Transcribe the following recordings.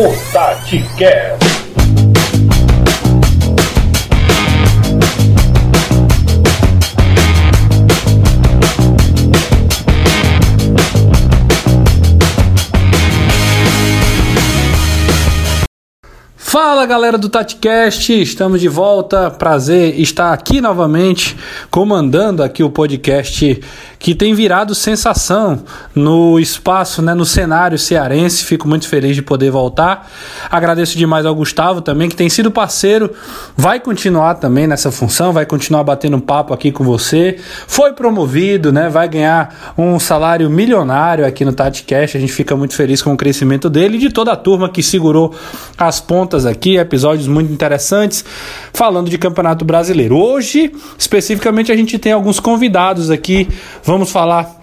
O TatiCast. Fala galera do TatiCast, estamos de volta. Prazer estar aqui novamente, comandando aqui o podcast que tem virado sensação no espaço, né, no cenário cearense. Fico muito feliz de poder voltar. Agradeço demais ao Gustavo também, que tem sido parceiro, vai continuar também nessa função, vai continuar batendo papo aqui com você. Foi promovido, né, vai ganhar um salário milionário aqui no TatiCast. A gente fica muito feliz com o crescimento dele e de toda a turma que segurou as pontas aqui, episódios muito interessantes falando de Campeonato Brasileiro. Hoje, especificamente, a gente tem alguns convidados aqui Vamos falar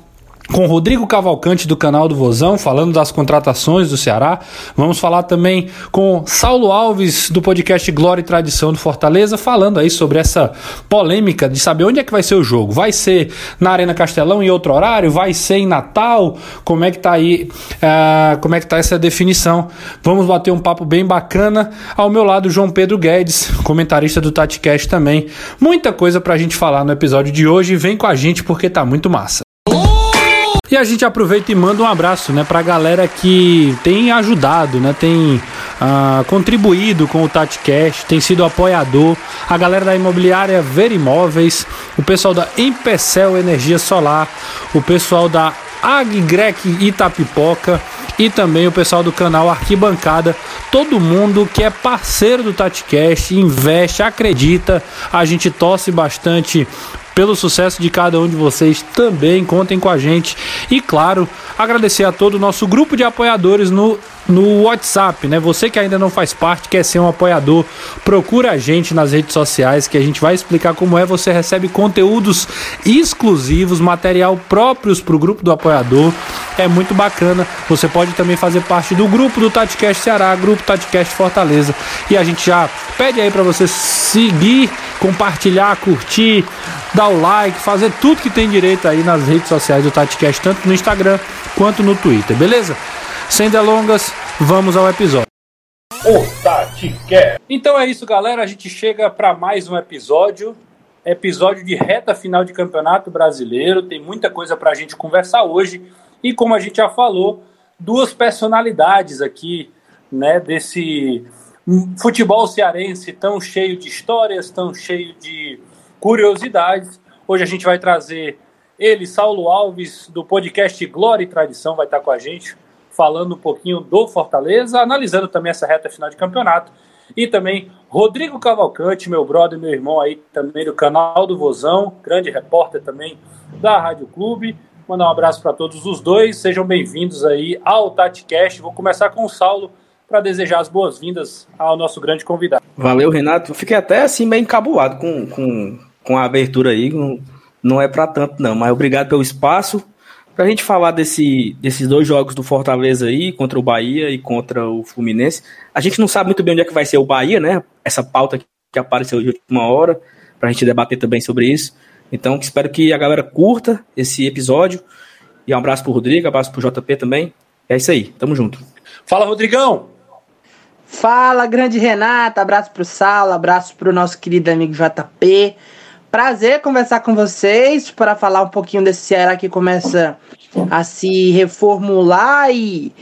com Rodrigo Cavalcante do canal do Vozão, falando das contratações do Ceará. Vamos falar também com Saulo Alves do podcast Glória e Tradição do Fortaleza, falando aí sobre essa polêmica de saber onde é que vai ser o jogo. Vai ser na Arena Castelão em outro horário? Vai ser em Natal? Como é que tá aí? Uh, como é que tá essa definição? Vamos bater um papo bem bacana. Ao meu lado, João Pedro Guedes, comentarista do TatiCast também. Muita coisa pra gente falar no episódio de hoje. Vem com a gente porque tá muito massa. E a gente aproveita e manda um abraço, né, pra galera que tem ajudado, né, tem uh, contribuído com o TatiCast, tem sido apoiador, a galera da imobiliária Ver Imóveis, o pessoal da Empecel Energia Solar, o pessoal da Aggrec Itapipoca e também o pessoal do canal Arquibancada, todo mundo que é parceiro do TatiCast, investe, acredita, a gente torce bastante pelo sucesso de cada um de vocês também. Contem com a gente. E claro, agradecer a todo o nosso grupo de apoiadores no no WhatsApp, né? Você que ainda não faz parte, quer ser um apoiador, procura a gente nas redes sociais que a gente vai explicar como é. Você recebe conteúdos exclusivos, material próprios para o grupo do apoiador. É muito bacana. Você pode também fazer parte do grupo do Tatcast Ceará, grupo Tatcast Fortaleza. E a gente já pede aí para você seguir, compartilhar, curtir, dar o like, fazer tudo que tem direito aí nas redes sociais do Tatcast, tanto no Instagram quanto no Twitter, beleza? Sem delongas, vamos ao episódio. O TatiCast. Então é isso, galera. A gente chega para mais um episódio. Episódio de reta final de Campeonato Brasileiro. Tem muita coisa para a gente conversar hoje. E como a gente já falou, duas personalidades aqui, né, desse futebol cearense tão cheio de histórias, tão cheio de curiosidades. Hoje a gente vai trazer ele, Saulo Alves, do podcast Glória e Tradição, vai estar com a gente, falando um pouquinho do Fortaleza, analisando também essa reta final de campeonato. E também Rodrigo Cavalcante, meu brother, meu irmão aí também do canal do Vozão, grande repórter também da Rádio Clube. Mandar um abraço para todos os dois, sejam bem-vindos aí ao TatiCast. Vou começar com o Saulo para desejar as boas-vindas ao nosso grande convidado. Valeu, Renato. Fiquei até assim meio encabulado com, com, com a abertura aí. Não, não é para tanto, não, mas obrigado pelo espaço. Para a gente falar desse, desses dois jogos do Fortaleza aí, contra o Bahia e contra o Fluminense. A gente não sabe muito bem onde é que vai ser o Bahia, né? Essa pauta que apareceu de última hora, para a gente debater também sobre isso. Então, espero que a galera curta esse episódio. E um abraço pro Rodrigo, um abraço pro JP também. É isso aí, tamo junto. Fala, Rodrigão! Fala, grande Renata, abraço pro Sala, abraço pro nosso querido amigo JP. Prazer conversar com vocês para falar um pouquinho desse Ceará que começa a se reformular e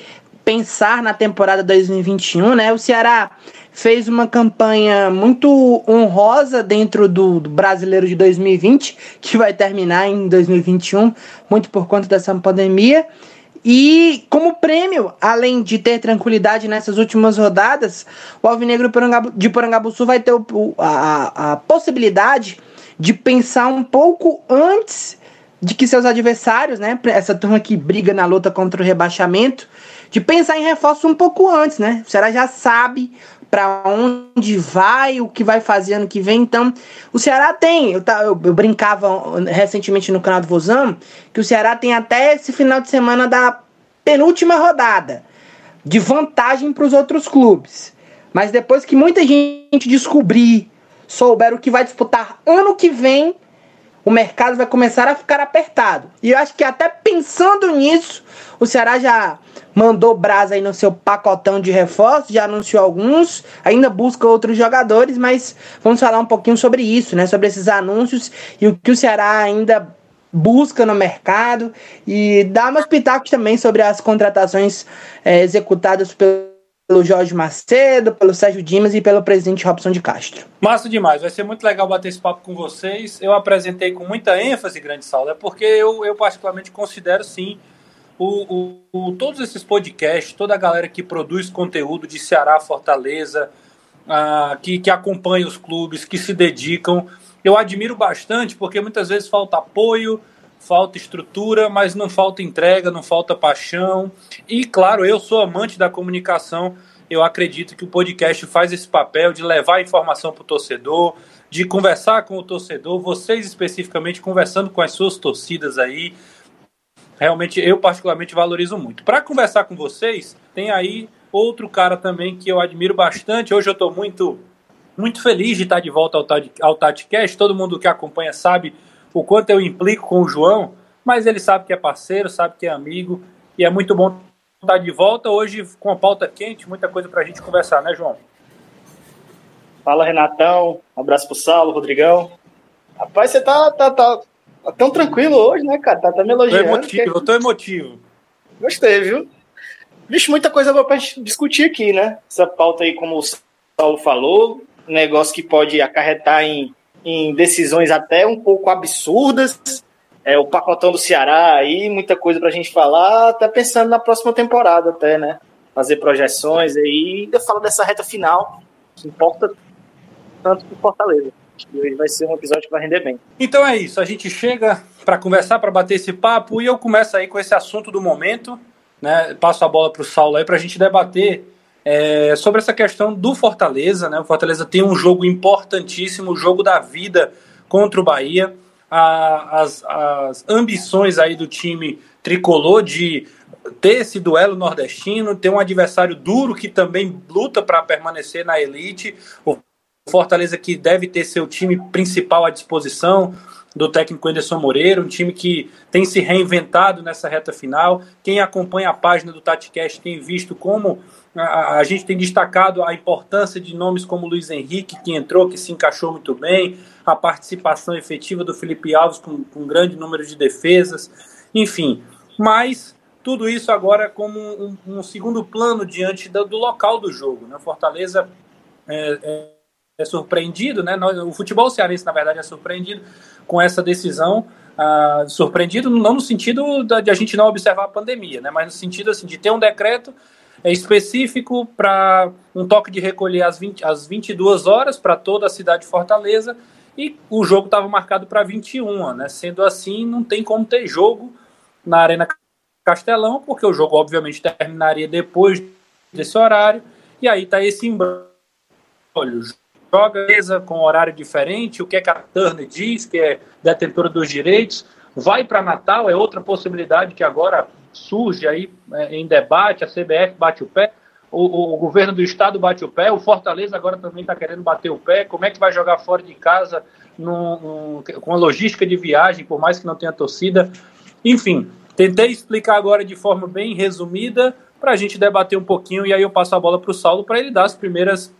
pensar na temporada 2021, né? O Ceará fez uma campanha muito honrosa dentro do, do, Brasileiro de 2020, que vai terminar em 2021, muito por conta dessa pandemia. E como prêmio, além de ter tranquilidade nessas últimas rodadas, o Alvinegro de Porangabuçu vai ter a, a possibilidade de pensar um pouco antes de que seus adversários, né, essa turma que briga na luta contra o rebaixamento, de pensar em reforço um pouco antes, né? O Ceará já sabe para onde vai, o que vai fazer ano que vem. Então, o Ceará tem, eu, eu, eu brincava recentemente no canal do Vozão, que o Ceará tem até esse final de semana da penúltima rodada de vantagem para os outros clubes. Mas depois que muita gente descobrir, souber o que vai disputar ano que vem, o mercado vai começar a ficar apertado. E eu acho que até pensando nisso, o Ceará já mandou brasa aí no seu pacotão de reforços, já anunciou alguns, ainda busca outros jogadores, mas vamos falar um pouquinho sobre isso, né? Sobre esses anúncios e o que o Ceará ainda busca no mercado e dar umas pitacos também sobre as contratações é, executadas pelo pelo Jorge Macedo, pelo Sérgio Dimas e pelo presidente Robson de Castro. Massa demais, vai ser muito legal bater esse papo com vocês. Eu apresentei com muita ênfase, grande Saulo, é porque eu, eu particularmente considero sim o, o, o, todos esses podcasts, toda a galera que produz conteúdo de Ceará, Fortaleza, ah, que, que acompanha os clubes, que se dedicam, eu admiro bastante, porque muitas vezes falta apoio, falta estrutura, mas não falta entrega, não falta paixão. E claro, eu sou amante da comunicação. Eu acredito que o podcast faz esse papel de levar informação para o torcedor, de conversar com o torcedor, vocês especificamente conversando com as suas torcidas aí, realmente eu particularmente valorizo muito. Para conversar com vocês, tem aí outro cara também que eu admiro bastante. Hoje eu estou muito muito feliz de estar de volta ao, ao TatiCast. Todo mundo que acompanha sabe o quanto eu implico com o João, mas ele sabe que é parceiro, sabe que é amigo e é muito bom estar de volta hoje com a pauta quente, muita coisa para a gente conversar, né, João? Fala, Renatão. Um abraço pro Saulo, Rodrigão. Rapaz, você tá, tá, tá Tá tão tranquilo hoje, né, cara? Tá, tá me elogiando. Tô emotivo, que... eu tô emotivo. Gostei, viu? Vixe, muita coisa boa pra gente discutir aqui, né? Essa pauta aí, como o Paulo falou, negócio que pode acarretar em, em decisões até um pouco absurdas. É, o pacotão do Ceará aí, muita coisa pra gente falar, até pensando na próxima temporada até, né? Fazer projeções aí, ainda fala dessa reta final, que importa tanto pro Fortaleza. E vai ser um episódio que vai render bem. Então é isso, a gente chega para conversar, para bater esse papo, e eu começo aí com esse assunto do momento, né? Passo a bola para o Saulo aí para a gente debater é, sobre essa questão do Fortaleza, né? O Fortaleza tem um jogo importantíssimo, o jogo da vida contra o Bahia. A, as, as ambições aí do time tricolor de ter esse duelo nordestino, ter um adversário duro que também luta para permanecer na elite. O Fortaleza que deve ter seu time principal à disposição do técnico Anderson Moreira, um time que tem se reinventado nessa reta final. Quem acompanha a página do TatiCast tem visto como a, a, gente tem destacado a importância de nomes como Luiz Henrique, que entrou, que se encaixou muito bem, a participação efetiva do Felipe Alves com, com um grande número de defesas, enfim. Mas tudo isso agora como um, um segundo plano diante do, do, local do jogo. Né? Fortaleza é, é é surpreendido, né? O futebol cearense, na verdade, é surpreendido com essa decisão. Uh, surpreendido não no sentido de a gente não observar a pandemia, né? Mas no sentido assim, de ter um decreto específico para um toque de recolher às, 20, às 22 horas para toda a cidade de Fortaleza e o jogo estava marcado para 21, né? Sendo assim, não tem como ter jogo na Arena Castelão, porque o jogo obviamente terminaria depois desse horário, e aí tá esse embrulho joga com horário diferente, o que, é que a Turner diz, que é detentora dos direitos, vai para Natal, é outra possibilidade que agora surge aí é, em debate, a CBF bate o pé, o, o, governo do estado bate o pé, o Fortaleza agora também está querendo bater o pé, como é que vai jogar fora de casa num, num, com a logística de viagem, por mais que não tenha torcida, enfim, tentei explicar agora de forma bem resumida para a gente debater um pouquinho e aí eu passo a bola para o Saulo para ele dar as primeiras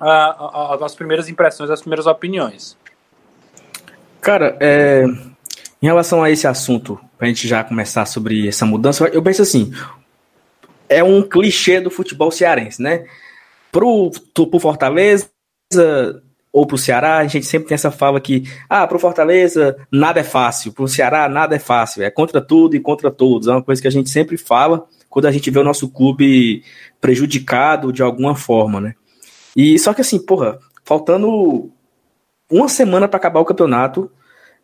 a, a, as primeiras impressões, as primeiras opiniões. Cara, é, em relação a esse assunto, para a gente já começar sobre essa mudança, eu penso assim: é um clichê do futebol cearense, né? Pro, pro Fortaleza ou pro Ceará, a gente sempre tem essa fala que, ah, pro Fortaleza nada é fácil, pro Ceará nada é fácil, é contra tudo e contra todos. É uma coisa que a gente sempre fala quando a gente vê o nosso clube prejudicado de alguma forma, né? E só que assim, porra, faltando uma semana para acabar o campeonato,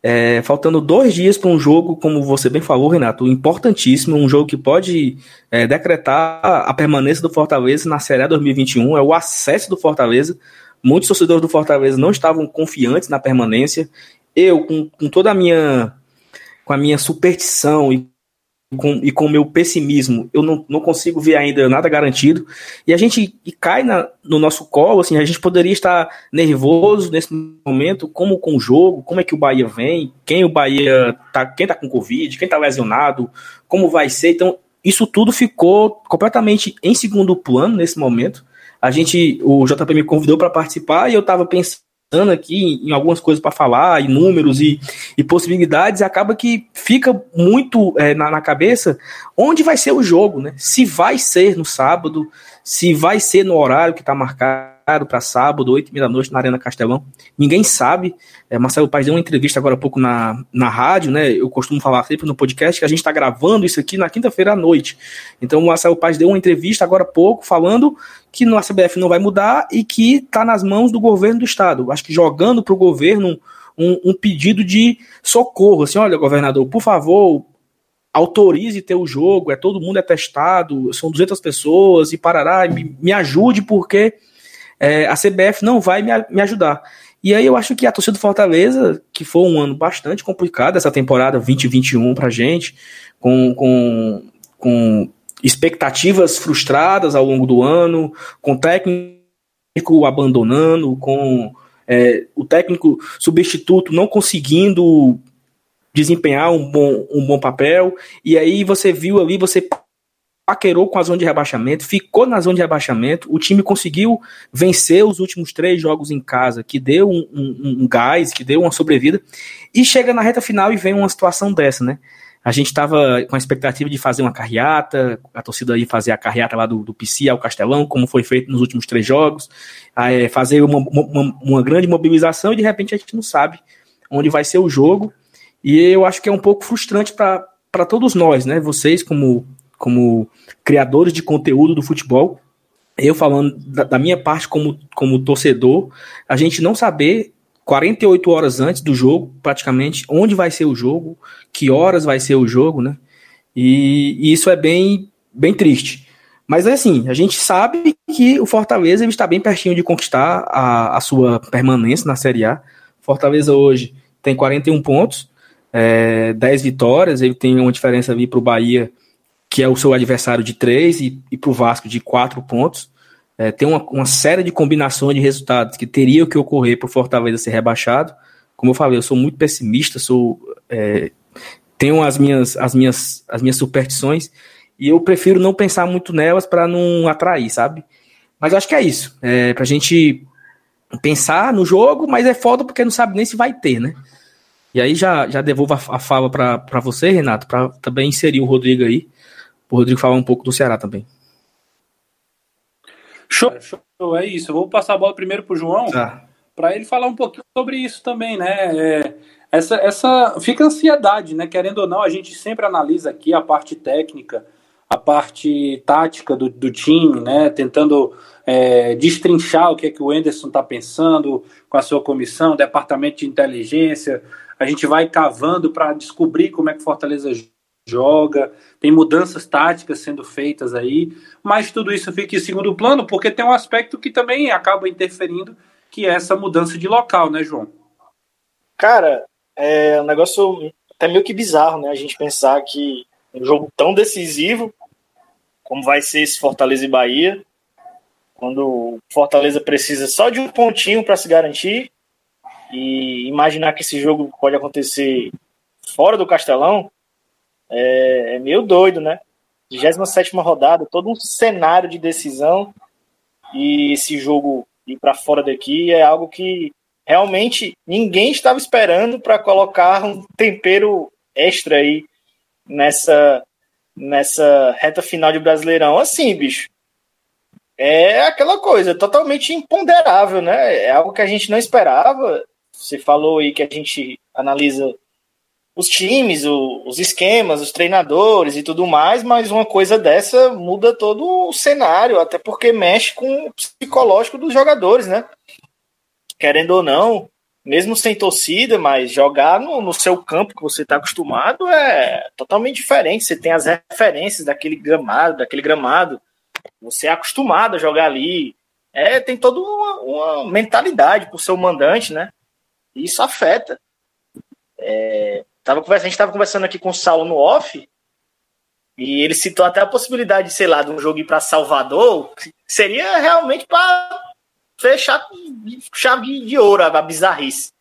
é, faltando dois dias para um jogo, como você bem falou, Renato, importantíssimo, um jogo que pode é, decretar a permanência do Fortaleza na Série A 2021, é o acesso do Fortaleza. Muitos torcedores do Fortaleza não estavam confiantes na permanência. Eu, com, com toda a minha com a minha superstição e com, e com o meu pessimismo, eu não, não consigo ver ainda nada garantido. E a gente e cai na, no nosso colo, assim, a gente poderia estar nervoso nesse momento, como com o jogo, como é que o Bahia vem, quem o Bahia tá, quem tá com Covid, quem tá lesionado, como vai ser. Então, isso tudo ficou completamente em segundo plano nesse momento. A gente, o JP me convidou para participar e eu estava pensando aqui em algumas coisas para falar, em números e, e possibilidades, acaba que fica muito é, na, na, cabeça onde vai ser o jogo, né? Se vai ser no sábado, se vai ser no horário que está marcado para sábado, 8 da noite, na Arena Castelão. Ninguém sabe. É, Marcelo Paz deu uma entrevista agora há pouco na, na rádio, né? Eu costumo falar sempre no podcast que a gente está gravando isso aqui na quinta-feira à noite. Então o Marcelo Paz deu uma entrevista agora há pouco falando que no CBF não vai mudar e que está nas mãos do governo do estado. Acho que jogando para o governo um, um pedido de socorro. Assim, olha, governador, por favor, autorize ter o jogo, é todo mundo é testado, são 200 pessoas e parará, me, me ajude porque é, a CBF não vai me, me ajudar. E aí eu acho que a torcida do Fortaleza, que foi um ano bastante complicado, essa temporada 2021 pra gente, com, com, com expectativas frustradas ao longo do ano, com técnico abandonando, com é, o técnico substituto não conseguindo desempenhar um bom, um bom papel, e aí você viu ali, você paquerou com a zona de rebaixamento, ficou na zona de rebaixamento, o time conseguiu vencer os últimos três jogos em casa, que deu um, um, um gás, que deu uma sobrevida, e chega na reta final e vem uma situação dessa, né? A gente estava com a expectativa de fazer uma carreata, a torcida ia fazer a carreata lá do, do PC ao Castelão, como foi feito nos últimos três jogos, é, fazer uma, uma, uma grande mobilização e de repente a gente não sabe onde vai ser o jogo. E eu acho que é um pouco frustrante para todos nós, né? Vocês, como como criadores de conteúdo do futebol, eu falando da, da, minha parte como, como torcedor, a gente não saber 48 horas antes do jogo, praticamente, onde vai ser o jogo, que horas vai ser o jogo, né? E, e isso é bem, bem triste. Mas é assim, a gente sabe que o Fortaleza está bem pertinho de conquistar a, a sua permanência na Série A. Fortaleza hoje tem 41 pontos, é, 10 vitórias, ele tem uma diferença ali para o Bahia que é o seu adversário de três e, e para o Vasco de quatro pontos. É, tem uma, uma, série de combinações de resultados que teria que ocorrer para o Fortaleza ser rebaixado. Como eu falei, eu sou muito pessimista, sou é, tenho as minhas, as, minhas, as minhas superstições e eu prefiro não pensar muito nelas para não atrair, sabe? Mas acho que é isso. É, para a gente pensar no jogo, mas é foda porque não sabe nem se vai ter, né? E aí já, já devolvo a, a fala para você, Renato, para também inserir o Rodrigo aí o Rodrigo falar um pouco do Ceará também. Show, show, é isso. Eu vou passar a bola primeiro para o João, tá. para ele falar um pouquinho sobre isso também, né? É, essa, essa fica ansiedade, né? Querendo ou não, a gente sempre analisa aqui a parte técnica, a parte tática do, do time, né? Tentando é, destrinchar o que é que o Enderson está pensando com a sua comissão, departamento de inteligência. A gente vai cavando para descobrir como é que Fortaleza joga, tem mudanças táticas sendo feitas aí, mas tudo isso fica em segundo plano porque tem um aspecto que também acaba interferindo, que é essa mudança de local, né, João? Cara, é um negócio até meio que bizarro, né? A gente pensar que um jogo tão decisivo como vai ser esse Fortaleza e Bahia, quando Fortaleza precisa só de um pontinho para se garantir e imaginar que esse jogo pode acontecer fora do Castelão, é, é meio doido, né? 27 rodada, todo um cenário de decisão e esse jogo ir para fora daqui é algo que realmente ninguém estava esperando para colocar um tempero extra aí nessa nessa reta final de Brasileirão. Assim, bicho, é aquela coisa totalmente imponderável, né? É algo que a gente não esperava. Você falou aí que a gente analisa os times, o, os esquemas, os treinadores e tudo mais, mas uma coisa dessa muda todo o cenário, até porque mexe com o psicológico dos jogadores, né? Querendo ou não, mesmo sem torcida, mas jogar no, no seu campo que você está acostumado é totalmente diferente. Você tem as referências daquele gramado, daquele gramado, você é acostumado a jogar ali. É, tem toda uma, uma mentalidade ser o mandante, né? Isso afeta. É, Tava conversando, a gente estava conversando aqui com o Saulo no off, E ele citou até a possibilidade, sei lá, de um jogo ir para Salvador, seria realmente para fechar chave de ouro a bizarrice,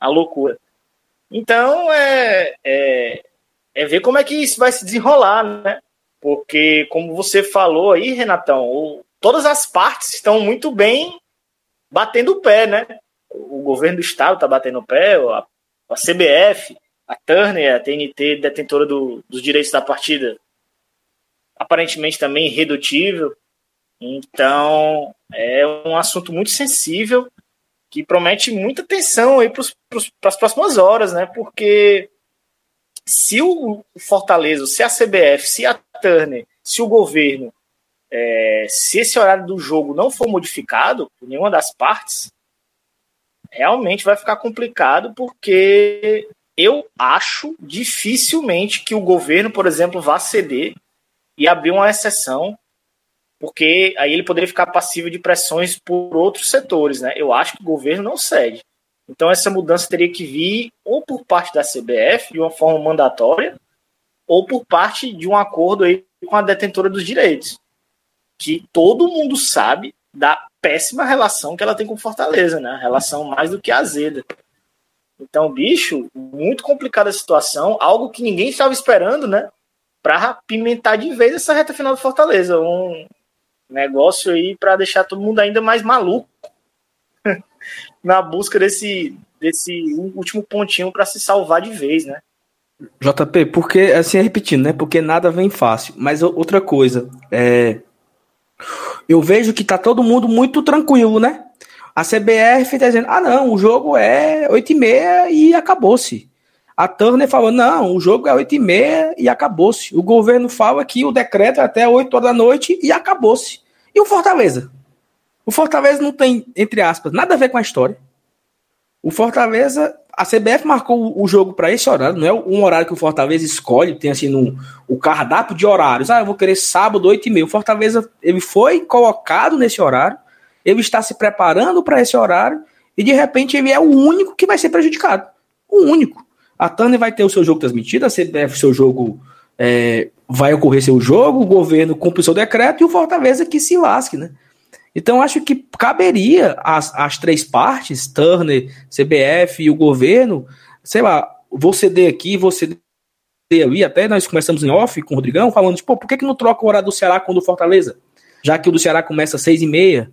a loucura. Então é, é, é ver como é que isso vai se desenrolar, né? Porque, como você falou aí, Renatão, o, todas as partes estão muito bem batendo o pé, né? O governo do estado está batendo o pé, a, a CBF, a Turner, a TNT, detentora do, dos direitos da partida, aparentemente também irredutível. Então, é um assunto muito sensível que promete muita atenção aí para as próximas horas, né? Porque se o Fortaleza, se a CBF, se a Turner, se o governo, é, se esse horário do jogo não for modificado por nenhuma das partes, realmente vai ficar complicado, porque eu acho dificilmente que o governo, por exemplo, vá ceder e abrir uma exceção, porque aí ele poderia ficar passivo de pressões por outros setores, né? Eu acho que o governo não cede. Então essa mudança teria que vir ou por parte da CBF de uma forma mandatória, ou por parte de um acordo aí com a detentora dos direitos, que todo mundo sabe da péssima relação que ela tem com Fortaleza, né? Relação mais do que azeda. Então, bicho, muito complicada a situação, algo que ninguém estava esperando, né? Para pimentar de vez essa reta final do Fortaleza. Um negócio aí para deixar todo mundo ainda mais maluco na busca desse, desse último pontinho para se salvar de vez, né? JP, porque, assim, repetindo, né? Porque nada vem fácil. Mas outra coisa, é... eu vejo que tá todo mundo muito tranquilo, né? A CBF está dizendo: ah, não, o jogo é 8 e meia e acabou-se. A Turner falou: não, o jogo é 8 e meia e acabou-se. O governo fala que o decreto é até 8 horas da noite e acabou-se. E o Fortaleza? O Fortaleza não tem, entre aspas, nada a ver com a história. O Fortaleza, a CBF marcou o jogo para esse horário, não é um horário que o Fortaleza escolhe, tem assim no, o cardápio de horários. Ah, eu vou querer sábado, 8 e meia. O Fortaleza ele foi colocado nesse horário ele está se preparando para esse horário e de repente ele é o único que vai ser prejudicado. O único. A Tânia vai ter o seu jogo transmitido, a CBF, seu jogo é, vai ocorrer seu jogo, o governo cumpre o seu decreto e o Fortaleza que se lasque, né? Então acho que caberia as, as três partes, Turner, CBF e o governo, sei lá, vou ceder aqui, vou ceder ali, até nós começamos em off com o Rodrigão, falando, tipo, por que, que não troca o horário do Ceará com o do Fortaleza? Já que o do Ceará começa às seis e meia,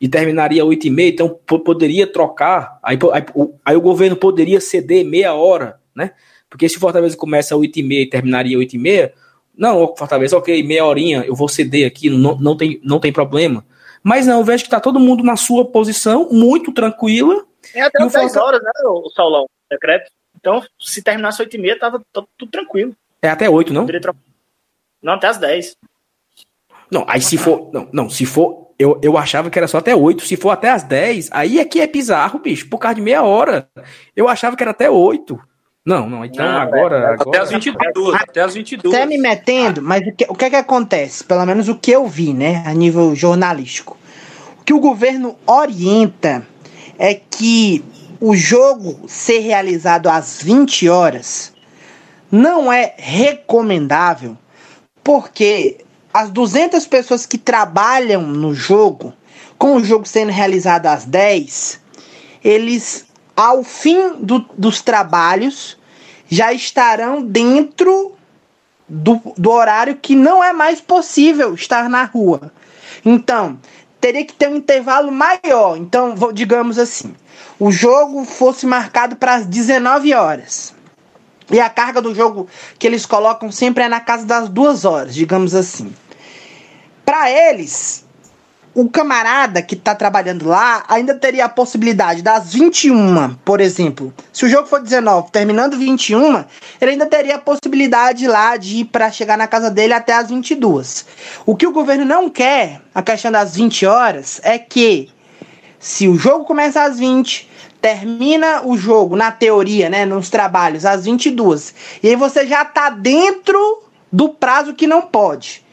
e terminaria 8 e meia, então poderia trocar, aí, aí, aí, o governo poderia ceder meia hora, né? Porque se o Fortaleza começa 8 e meia e terminaria 8 e meia, não, Fortaleza, ok, meia horinha, eu vou ceder aqui, não, não, tem, não tem problema. Mas não, eu vejo que tá todo mundo na sua posição, muito tranquila. É até 10 Fortaleza... horas, né, o Saulão, decreto. Então, se terminasse 8 e meia, tava tudo tranquilo. É até 8, não? Não, até as 10. Não, aí se for. Não, não, se for eu, eu achava que era só até 8. Se for até as 10, aí é que é bizarro, bicho. Por causa de meia hora. Eu achava que era até 8. Não, não, então não, agora, é, agora. Até as 22. Até as 22. Até me metendo, mas o que, o que é que acontece? Pelo menos o que eu vi, né, a nível jornalístico. O que o governo orienta é que o jogo ser realizado às 20 horas não é recomendável, porque as 200 pessoas que trabalham no jogo, com o jogo sendo realizado às 10, eles, ao fim do, dos trabalhos, já estarão dentro do, do horário que não é mais possível estar na rua. Então, teria que ter um intervalo maior. Então, digamos assim, o jogo fosse marcado para as 19 horas. E a carga do jogo que eles colocam sempre é na casa das duas horas, digamos assim. Para eles, o camarada que está trabalhando lá ainda teria a possibilidade das 21, por exemplo. Se o jogo for 19, terminando 21, ele ainda teria a possibilidade lá de ir para chegar na casa dele até as 22. O que o governo não quer, a questão das 20 horas, é que se o jogo começa às 20, termina o jogo na teoria, né, nos trabalhos às 22, e aí você já está dentro do prazo que não pode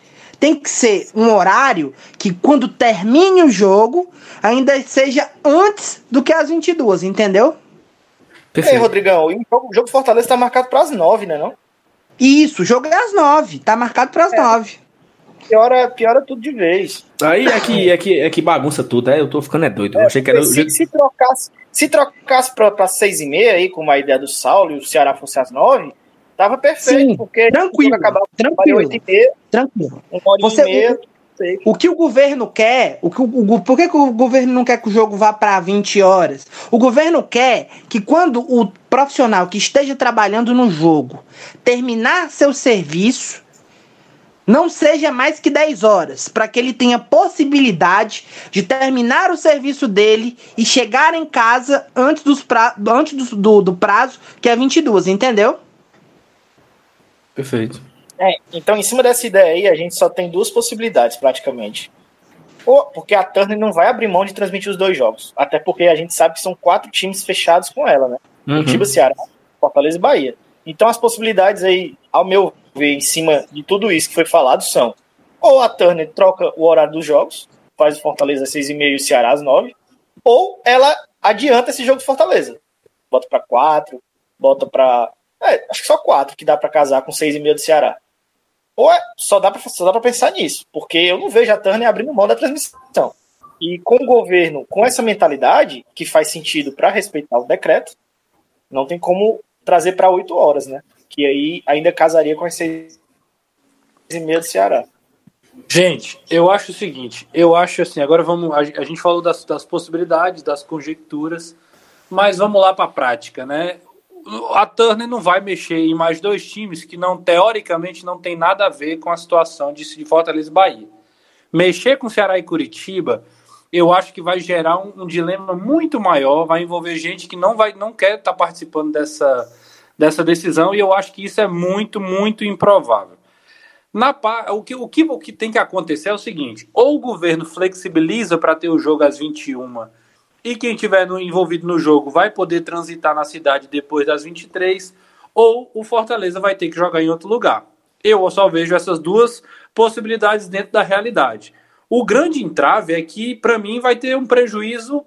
tem que ser um horário que quando termine o jogo ainda seja antes do que as 22, entendeu? Perfeito. E aí, Rodrigão, o jogo, o jogo Fortaleza está marcado para as 9, né não? Isso, o jogo é às nove. Tá marcado para as É. nove. Piora, piora tudo de vez. Aí é que, é que, é que bagunça tudo, é, eu tô ficando é doido. Eu achei que era se, se trocasse, se trocasse pra, pra seis e meia aí, como a ideia do Saulo, e o Ceará fosse às nove, tava perfeito, Sim, porque tranquilo, o acabava tranquilo. oito e meia, Tranquilo. uma hora Você- e meia. sei. O que o governo quer, o que o, o- por que, que o governo não quer que o jogo vá para 20 horas? O governo quer que quando o profissional que esteja trabalhando no jogo terminar seu serviço, não seja mais que 10 horas, para que ele tenha possibilidade de terminar o serviço dele e chegar em casa antes, dos pra, antes do, do, do prazo, que é 22, entendeu? Perfeito. É, então, em cima dessa ideia aí, a gente só tem duas possibilidades, praticamente. Ou porque a Turner não vai abrir mão de transmitir os dois jogos. Até porque a gente sabe que são quatro times fechados com ela, né? Uhum. Curitiba, Ceará, Fortaleza e Bahia. Então, as possibilidades aí, ao meu ver, em cima de tudo isso que foi falado, são ou a Turner troca o horário dos jogos, faz o Fortaleza às seis e meia e o Ceará às nove, ou ela adianta esse jogo do Fortaleza. Bota para quatro, bota para é, acho que só quatro que dá para casar com seis e meia do Ceará. Ou é, só dá para pensar nisso, porque eu não vejo a Turner abrindo mão da transmissão. E com o governo com essa mentalidade que faz sentido para respeitar o decreto, não tem como trazer para oito horas, né? Que aí ainda casaria com as seis e meia do Ceará. Gente, eu acho o seguinte, eu acho assim, agora vamos, a, a gente falou das, das possibilidades, das conjecturas, mas vamos lá para a prática, né? A Turner não vai mexer em mais dois times que não teoricamente não tem nada a ver com a situação de, Fortaleza e Bahia. Mexer com Ceará e Curitiba, eu acho que vai gerar um, um dilema muito maior, vai envolver gente que não vai, não quer estar participando dessa, dessa decisão e eu acho que isso é muito, muito improvável. Na, o, que, o, que, o que tem que acontecer é o seguinte: ou o governo flexibiliza para ter o jogo às 21 e quem estiver no- envolvido no jogo vai poder transitar na cidade depois das 23, ou o Fortaleza vai ter que jogar em outro lugar. Eu só vejo essas duas possibilidades dentro da realidade. O grande entrave é que, para mim, vai ter um prejuízo.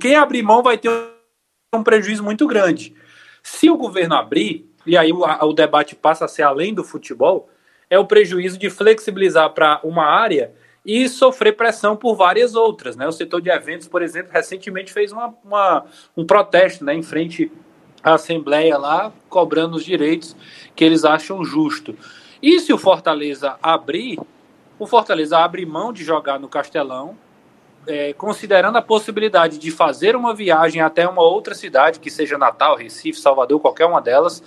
Quem abrir mão vai ter um prejuízo muito grande. Se o governo abrir, e aí o, o debate passa a ser além do futebol, é o prejuízo de flexibilizar para uma área e sofrer pressão por várias outras. Né? O setor de eventos, por exemplo, recentemente fez uma, uma- um protesto né, em frente à Assembleia lá, cobrando os direitos que eles acham justo. E se o Fortaleza abrir, o Fortaleza abre mão de jogar no Castelão, é, considerando a possibilidade de fazer uma viagem até uma outra cidade, que seja Natal, Recife, Salvador, qualquer uma delas,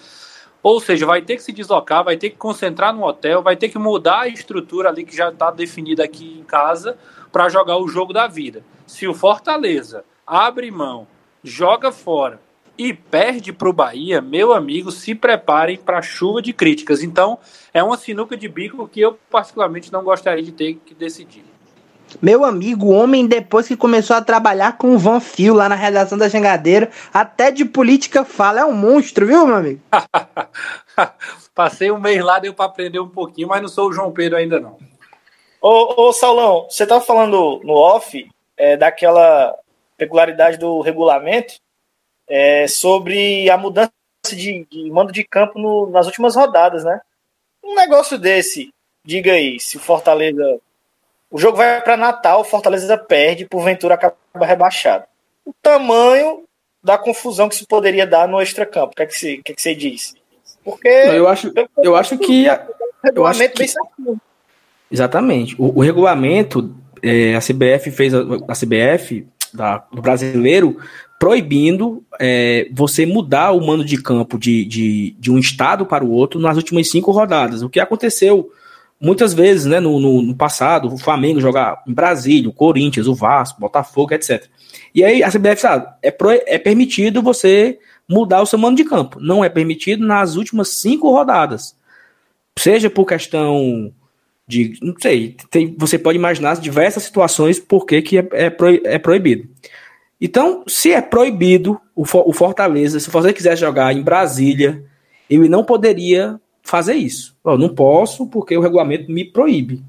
ou seja, vai ter que se deslocar, vai ter que concentrar no hotel, vai ter que mudar a estrutura ali que já está definida aqui em casa para jogar o jogo da vida. Se o Fortaleza abre mão, joga fora e perde para o Bahia, meu amigo, se preparem para chuva de críticas. Então, é uma sinuca de bico que eu particularmente não gostaria de ter que decidir. Meu amigo, o homem, depois que começou a trabalhar com o Van Fio lá na redação da Jangadeiro, até de política fala, é um monstro, viu, meu amigo? Passei um mês lá, deu para aprender um pouquinho, mas não sou o João Pedro ainda não. Ô, ô Saulão, você estava falando no off é, daquela peculiaridade do regulamento é, sobre a mudança de, de mando de campo no- nas últimas rodadas, né? Um negócio desse, diga aí, se o Fortaleza. O jogo vai para Natal, Fortaleza perde, porventura acaba rebaixado. O tamanho da confusão que isso poderia dar no extracampo, o que é que você, o que é que você diz? Porque Eu acho, eu acho que. a- eu acho que-. Exatamente. O, o regulamento, é, a CBF fez a, a CBF da- do brasileiro proibindo é, você mudar o mando de campo de, de, de um estado para o outro nas últimas cinco rodadas. O que aconteceu muitas vezes né, no, no, no passado, o Flamengo jogar em Brasília, o Corinthians, o Vasco, Botafogo, etc. E aí a CBF sabe, é, pro, é permitido você mudar o seu mando de campo. Não é permitido nas últimas cinco rodadas. Seja por questão de não sei, tem, você pode imaginar diversas situações por que, que é, é, pro, é proibido. Então, se é proibido o, o Fortaleza, se você quiser jogar em Brasília, ele não poderia fazer isso. Eu não posso porque o regulamento me proíbe.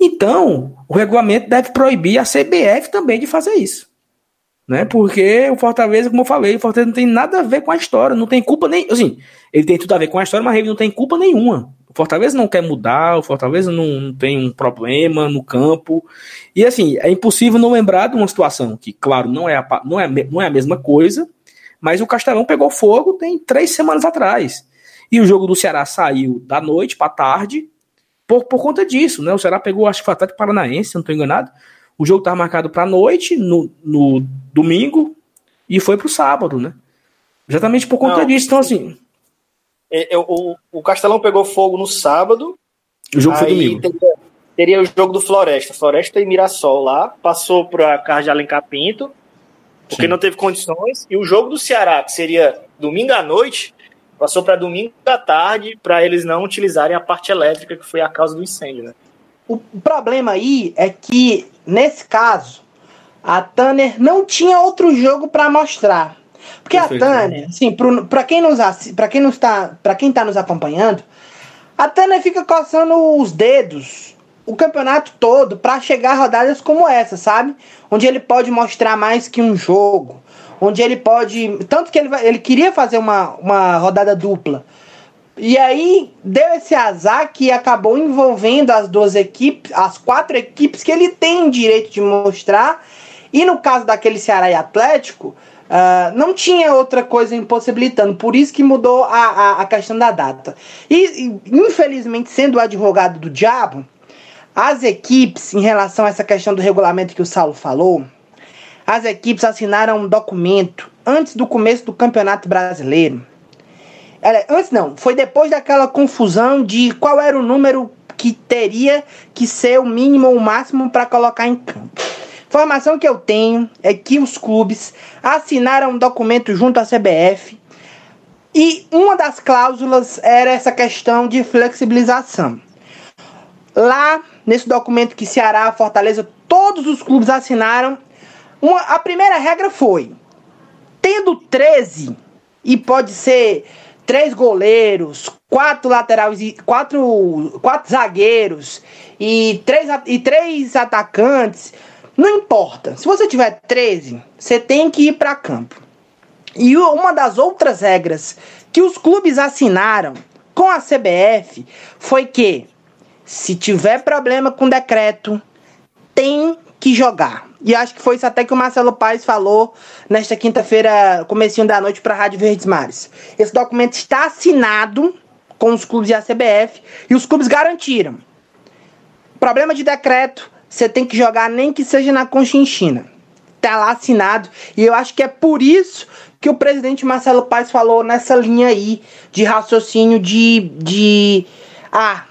Então, o regulamento deve proibir a CBF também de fazer isso. Né? Porque o Fortaleza, como eu falei, o Fortaleza não tem nada a ver com a história, não tem culpa nem. Assim, ele tem tudo a ver com a história, mas ele não tem culpa nenhuma. O Fortaleza não quer mudar, o Fortaleza não, não tem um problema no campo. E assim, é impossível não lembrar de uma situação que, claro, não é a, não é, não é a mesma coisa, mas o Castelão pegou fogo tem três semanas atrás. E o jogo do Ceará saiu da noite para tarde por, por conta disso, né? O Ceará pegou, acho que foi o Atlético Paranaense, se não estou enganado. O jogo estava marcado para noite, no, no domingo, e foi para o sábado, né? Exatamente por conta não, disso. Então, assim. É, é, o, o Castelão pegou fogo no sábado. O jogo foi domingo. Teria, teria, o jogo do Floresta. Floresta e Mirassol lá. Passou para a Carlos de Alencar Pinto, porque Sim. não teve condições. E o jogo do Ceará, que seria domingo à noite, passou para domingo à tarde para eles não utilizarem a parte elétrica que foi a causa do incêndio, né? O problema aí é que nesse caso a Tanner não tinha outro jogo para mostrar. Porque a Tanner, assim, para quem nos para quem está, para quem está nos acompanhando, a Tanner fica coçando os dedos o campeonato todo para chegar a rodadas como essa, sabe? Onde ele pode mostrar mais que um jogo, onde ele pode. Tanto que ele, ele queria fazer uma, uma rodada dupla. E aí deu esse azar que acabou envolvendo as duas equipes, as quatro equipes que ele tem direito de mostrar. E no caso daquele Ceará e Atlético, uh, não tinha outra coisa impossibilitando. Por isso que mudou a, a, a questão da data. E, e, infelizmente, sendo o advogado do diabo, as equipes, em relação a essa questão do regulamento que o Saulo falou, as equipes assinaram um documento antes do começo do Campeonato Brasileiro. Antes não, foi depois daquela confusão de qual era o número que teria que ser o mínimo ou o máximo para colocar em campo. Informação que eu tenho é que os clubes assinaram um documento junto à CBF e uma das cláusulas era essa questão de flexibilização. Lá, nesse documento que Ceará, Fortaleza, todos os clubes assinaram, uma, a primeira regra foi: tendo 13, e pode ser três goleiros, quatro laterais, quatro, quatro zagueiros e três, e três atacantes, não importa. Se você tiver 13, você tem que ir para campo. E uma das outras regras que os clubes assinaram com a CBF foi que se tiver problema com decreto, tem que jogar. E acho que foi isso até que o Marcelo Paes falou nesta quinta-feira, comecinho da noite, para a Rádio Verdes Mares. Esse documento está assinado com os clubes e a CBF e os clubes garantiram. Problema de decreto, você tem que jogar nem que seja na Conchinchina. Tá lá assinado. E eu acho que é por isso que o presidente Marcelo Paes falou nessa linha aí de raciocínio de. de ah,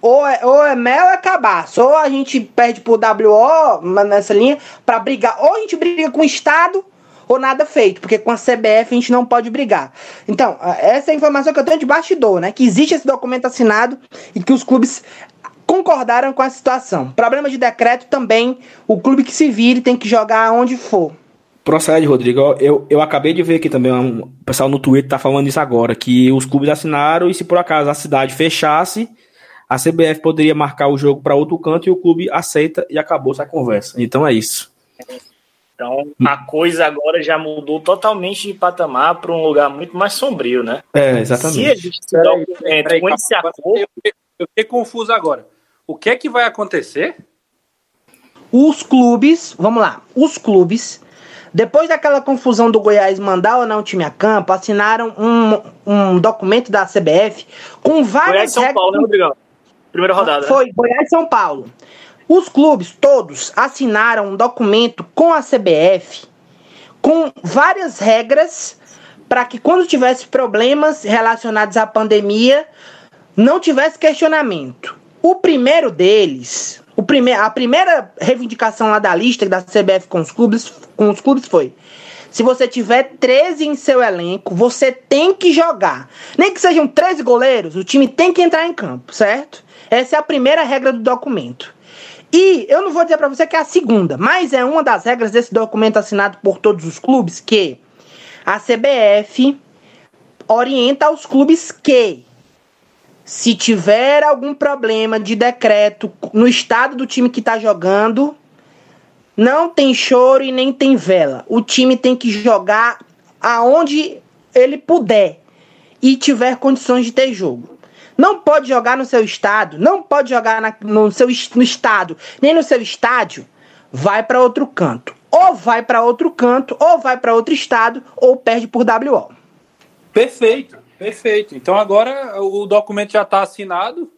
ou é, ou é mel ou é cabaço. Ou a gente perde por WO nessa linha para brigar. Ou a gente briga com o Estado ou nada feito, porque com a CBF a gente não pode brigar. Então, essa é a informação que eu tenho de bastidor, né? Que existe esse documento assinado e que os clubes concordaram com a situação. Problema de decreto também, o clube que se vire tem que jogar onde for. Procede, Rodrigo. Eu, eu acabei de ver aqui também, um, o pessoal no Twitter tá falando isso agora, que os clubes assinaram e se por acaso a cidade fechasse, a CBF poderia marcar o jogo para outro canto e o clube aceita e acabou essa conversa. Então é isso. Então a coisa agora já mudou totalmente de patamar para um lugar muito mais sombrio, né? É, exatamente. Se a gente se documento com esse acordo. Eu, eu fiquei confuso agora. O que é que vai acontecer? Os clubes, vamos lá, os clubes, depois daquela confusão do Goiás mandar ou não o time a campo, assinaram um, um documento da CBF com várias Goiás São Paulo, né, Rodrigão? Primeira rodada. Né? Foi, né? Goiás e São Paulo. Os clubes todos assinaram um documento com a CBF com várias regras para que quando tivesse problemas relacionados à pandemia não tivesse questionamento. O primeiro deles, o prime a primeira reivindicação lá da lista da CBF com os clubes, com os clubes foi: se você tiver 13 em seu elenco, você tem que jogar. Nem que sejam 13 goleiros, o time tem que entrar em campo, certo? Essa é a primeira regra do documento. E eu não vou dizer para você que é a segunda, mas é uma das regras desse documento assinado por todos os clubes que a CBF orienta aos clubes que se tiver algum problema de decreto no estado do time que está jogando, Não tem choro e nem tem vela. O time tem que jogar aonde ele puder e tiver condições de ter jogo. Não pode jogar no seu estado, não pode jogar na, no seu no estado, nem no seu estádio. Vai para outro canto. Ou vai para outro canto, ou vai para outro estado, ou perde por WO. Perfeito, perfeito. Então agora o documento já está assinado.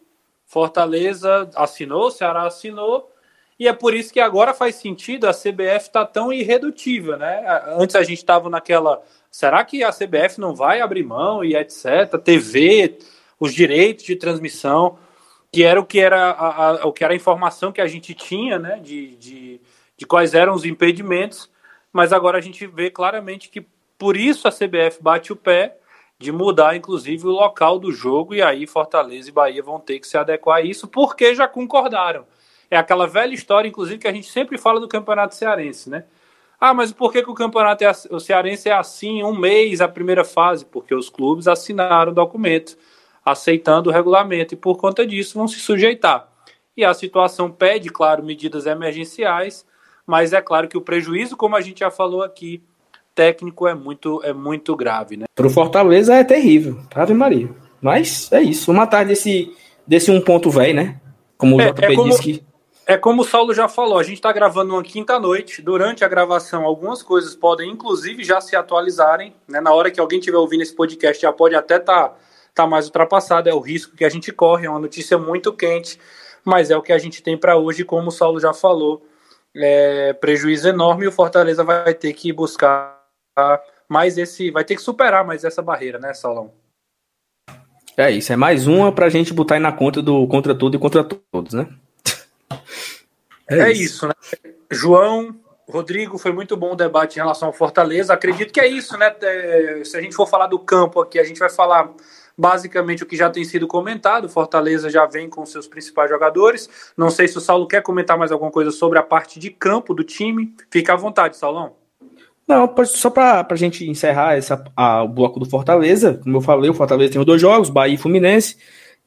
Fortaleza assinou, Ceará assinou. E é por isso que agora faz sentido a CBF estar tá tão irredutível, né? Antes a gente estava naquela. Será que a CBF não vai abrir mão e etc? TV, os direitos de transmissão, que era o que era a, a, o que era a informação que a gente tinha, né? De, de, de quais eram os impedimentos. Mas agora a gente vê claramente que por isso a CBF bate o pé de mudar, inclusive, o local do jogo, e aí Fortaleza e Bahia vão ter que se adequar a isso, porque já concordaram. É aquela velha história, inclusive, que a gente sempre fala do Campeonato Cearense, né? Ah, mas por que, que o Campeonato é, o Cearense é assim, um mês a primeira fase? Porque os clubes assinaram o documento, aceitando o regulamento, e por conta disso vão se sujeitar. E a situação pede, claro, medidas emergenciais, mas é claro que o prejuízo, como a gente já falou aqui, técnico é muito, é muito grave, né? Para o Fortaleza é terrível, Ave Maria. Mas é isso, vamos atrás desse, desse um ponto velho, né? Como o é, JP é como, disse que é como o Saulo já falou, a gente está gravando uma quinta-noite. Durante a gravação, algumas coisas podem, inclusive, já se atualizarem. Né? Na hora que alguém estiver ouvindo esse podcast, já pode até estar tá, tá mais ultrapassado. É o risco que a gente corre, é uma notícia muito quente, mas é o que a gente tem para hoje, como o Saulo já falou. É prejuízo enorme e o Fortaleza vai ter que buscar mais esse. Vai ter que superar mais essa barreira, né, Saulão? É isso, é mais uma para a gente botar aí na conta do contra tudo e contra todos, né? É, é isso. isso, né? João, Rodrigo, foi muito bom o debate em relação ao Fortaleza. Acredito que é isso, né? É, se a gente for falar do campo aqui, a gente vai falar basicamente o que já tem sido comentado. Fortaleza já vem com seus principais jogadores. Não sei se o Saulo quer comentar mais alguma coisa sobre a parte de campo do time. Fica à vontade, Saulão. Não, só para a gente encerrar essa, a, o bloco do Fortaleza, como eu falei, o Fortaleza tem os dois jogos, Bahia e Fluminense.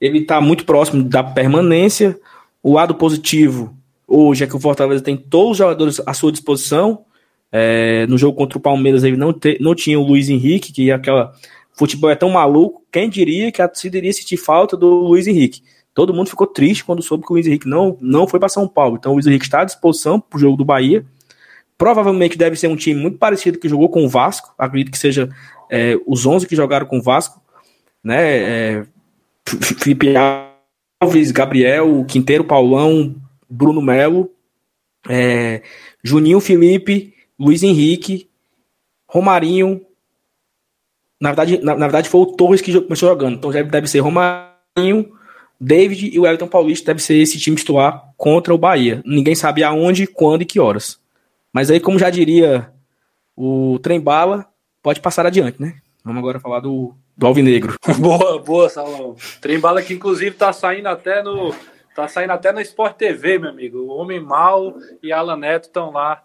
Ele está muito próximo da permanência. O lado positivo hoje é que o Fortaleza tem todos os jogadores à sua disposição. É, no jogo contra o Palmeiras ele não, te, não tinha o Luiz Henrique, que é aquela. Futebol é tão maluco, quem diria que a torcida iria sentir falta do Luiz Henrique? Todo mundo ficou triste quando soube que o Luiz Henrique não, não foi para São Paulo. Então o Luiz Henrique está à disposição para o jogo do Bahia. Provavelmente deve ser um time muito parecido que jogou com o Vasco. Acredito que seja é, os 11 que jogaram com o Vasco. Né? É, Felipe Alves, Gabriel, Quinteiro, Paulão, Bruno Melo, é, Juninho Felipe, Luiz Henrique, Romarinho. Na verdade, na, na, verdade foi o Torres que começou jogando. Então deve ser Romarinho, David e o Elton Paulista deve ser esse time titular contra o Bahia. Ninguém sabe aonde, quando e que horas. Mas aí, como já diria o Trem Bala, pode passar adiante, né? Vamos agora falar do, do Alvinegro. boa, boa, Salão. Trem Bala que inclusive tá saindo até no Tá saindo até no Sport TV, meu amigo. O Homem Mal e Alan Neto estão lá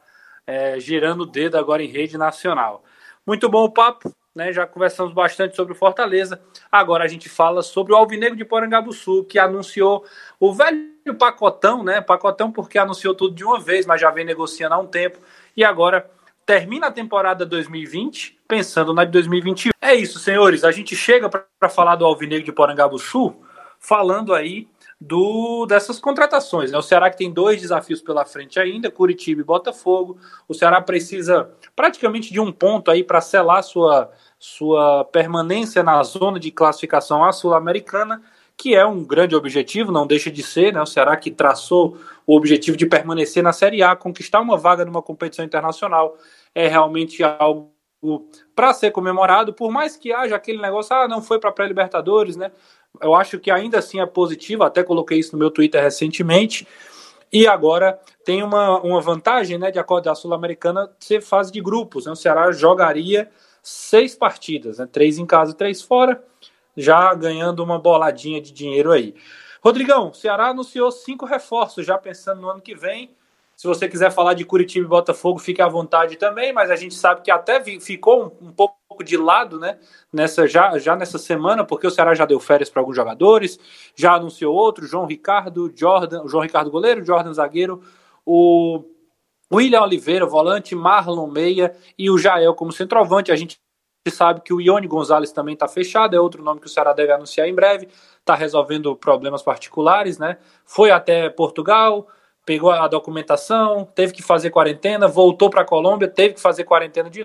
é, girando o dedo agora em rede nacional. Muito bom o papo, né? Já conversamos bastante sobre o Fortaleza. Agora a gente fala sobre o Alvinegro de Porangabuçu, que anunciou o velho pacotão, né? Pacotão porque anunciou tudo de uma vez, mas já vem negociando há um tempo. E agora termina a temporada 2020, pensando na de 2021. É isso, senhores. A gente chega para falar do Alvinegro de Porangabuçu, falando aí do dessas contratações. Né? O Ceará que tem dois desafios pela frente ainda, Curitiba e Botafogo. O Ceará precisa praticamente de um ponto aí para selar sua, sua permanência na zona de classificação à Sul-Americana, que é um grande objetivo, não deixa de ser, né? O Ceará que traçou o objetivo de permanecer na Série A, conquistar uma vaga numa competição internacional, é realmente algo para ser comemorado, por mais que haja aquele negócio, ah, não foi para pré-libertadores, né? Eu acho que ainda assim é positivo, até coloquei isso no meu Twitter recentemente. E agora tem uma, uma vantagem, né, de acordo com a Sul-Americana, ser fase de grupos. Né? O Ceará jogaria seis partidas, né? três em casa, três fora, já ganhando uma boladinha de dinheiro aí. Rodrigão, o Ceará anunciou cinco reforços, já pensando no ano que vem. Se você quiser falar de Curitiba e Botafogo, fique à vontade também, mas a gente sabe que até ficou um, um pouco de lado, né? Nessa, já, já nessa semana, porque o Ceará já deu férias para alguns jogadores, já anunciou outro, João Ricardo, Jordan, João Ricardo goleiro, Jordan zagueiro, o William Oliveira, volante, Marlon Meia e o Jael como centroavante. A gente sabe que o Ione Gonzalez também está fechado, é outro nome que o Ceará deve anunciar em breve. Está resolvendo problemas particulares, né? Foi até Portugal, pegou a documentação, teve que fazer quarentena, voltou para a Colômbia, teve que fazer quarentena de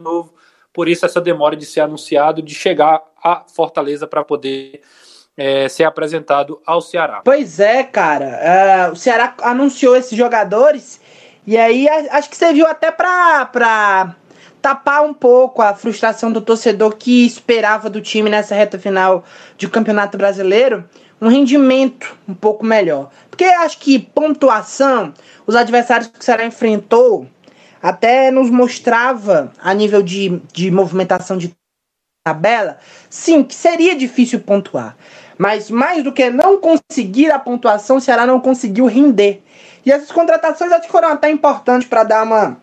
novo. Por isso essa demora de ser anunciado, de chegar a Fortaleza para poder é, ser apresentado ao Ceará. Pois é, cara. Uh, o Ceará anunciou esses jogadores e aí acho que serviu até para tapar um pouco a frustração do torcedor que esperava do time nessa reta final de Campeonato Brasileiro um rendimento um pouco melhor. Porque acho que pontuação, os adversários que o Ceará enfrentou até nos mostrava a nível de, de movimentação de tabela, sim, que seria difícil pontuar. Mas mais do que não conseguir a pontuação, o Ceará não conseguiu render. E essas contratações acho que foram até importantes para dar uma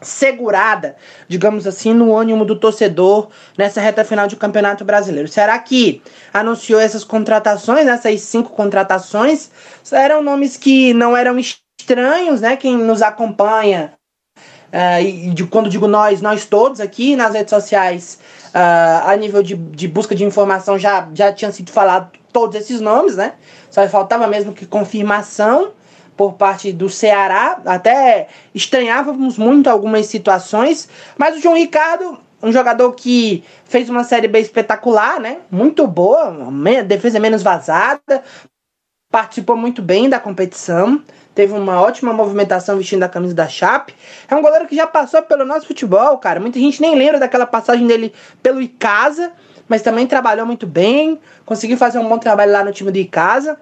segurada, digamos assim, no ânimo do torcedor nessa reta final de Campeonato Brasileiro. Será que anunciou essas contratações, essas cinco contratações, eram nomes que não eram estranhos, né? Quem nos acompanha, uh, e de, quando digo nós, nós todos aqui nas redes sociais, uh, a nível de, de busca de informação já, já tinham sido falados todos esses nomes, né? Só faltava mesmo que confirmação por parte do Ceará. Até estranhávamos muito algumas situações, mas o João Ricardo, um jogador que fez uma série B espetacular, né? Muito boa, defesa menos vazada, participou muito bem da competição, teve uma ótima movimentação vestindo a camisa da Chape. É um goleiro que já passou pelo nosso futebol, cara. Muita gente nem lembra daquela passagem dele pelo Icasa, mas também trabalhou muito bem, conseguiu fazer um bom trabalho lá no time do Icasa.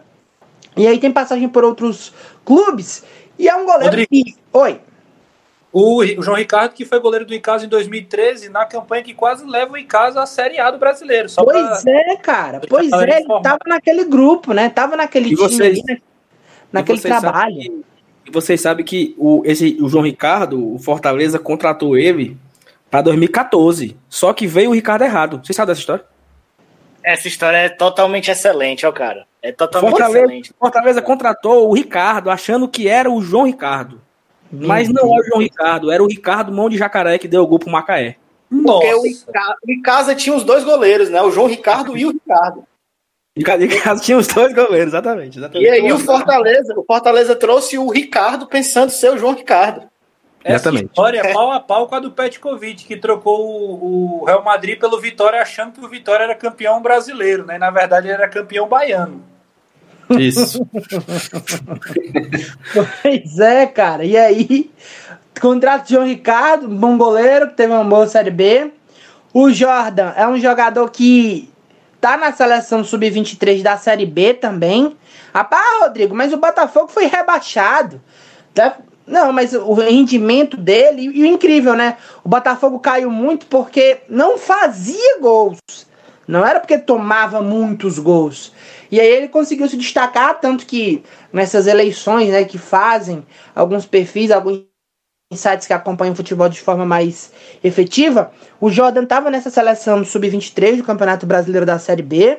E aí tem passagem por outros clubes. E é um goleiro Rodrigo, que. Oi. O, o, João Ricardo, que foi goleiro do Icasa em 2013, na campanha que quase leva o Icasa à Série A do brasileiro. pois pra... é, cara. Pois é, ele tava naquele grupo, né? Tava naquele e time vocês, né? naquele trabalho. Que, e vocês sabem que o, esse, o João Ricardo, o Fortaleza contratou ele para 2014. Só que veio o Ricardo errado. Vocês sabem dessa história? Essa história é totalmente excelente, ó, cara. É totalmente Fortaleza, excelente. Fortaleza contratou o Ricardo, achando que era o João Ricardo. Mas não é o João Ricardo, era o Ricardo Mão de Jacaré que deu o gol pro Macaé. Porque o Ricardo, em casa tinha os dois goleiros, né? O João Ricardo e o Ricardo. Em casa tinha os dois goleiros, exatamente. exatamente. E aí o Fortaleza, o Fortaleza trouxe o Ricardo pensando ser o João Ricardo. Essa Exatamente. história é pau a pau com a do Petkovic, que trocou o, o, Real Madrid pelo Vitória achando que o Vitória era campeão brasileiro, né? Na verdade, ele era campeão baiano. Isso. pois é, cara. E aí, contrato de João Ricardo, bom goleiro, que teve uma boa Série B. O Jordan é um jogador que tá na seleção sub-23 da Série B também. Ah, Rodrigo, mas o Botafogo foi rebaixado. Não, mas o rendimento dele, e o incrível, né? O Botafogo caiu muito porque não fazia gols. Não era porque tomava muitos gols. E aí ele conseguiu se destacar, tanto que nessas eleições né, que fazem alguns perfis, alguns sites que acompanham o futebol de forma mais efetiva, o Jordan estava nessa seleção sub-23 do Campeonato Brasileiro da Série B.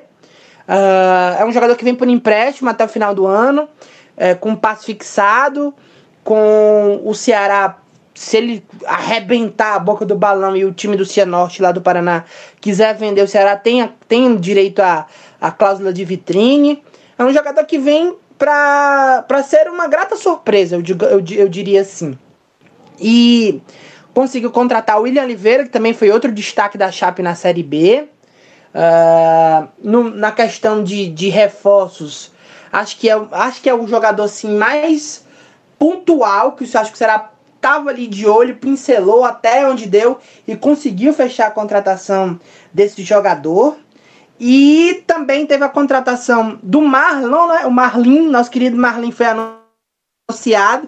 Uh, é um jogador que vem por empréstimo até o final do ano, é, com passe fixado com o Ceará, se ele arrebentar a boca do balão e o time do Cianorte lá do Paraná quiser vender, o Ceará tem, tem direito à, à cláusula de vitrine. É um jogador que vem para ser uma grata surpresa, eu, digo, eu, eu diria assim. E conseguiu contratar o William Oliveira, que também foi outro destaque da Chape na Série B. Uh, no, na questão de, de reforços, acho que, é, acho que é o jogador assim, mais pontual que acha que será tava ali de olho, pincelou até onde deu e conseguiu fechar a contratação desse jogador. E também teve a contratação do Marlon, né? O Marlin, nosso querido Marlin foi anunciado.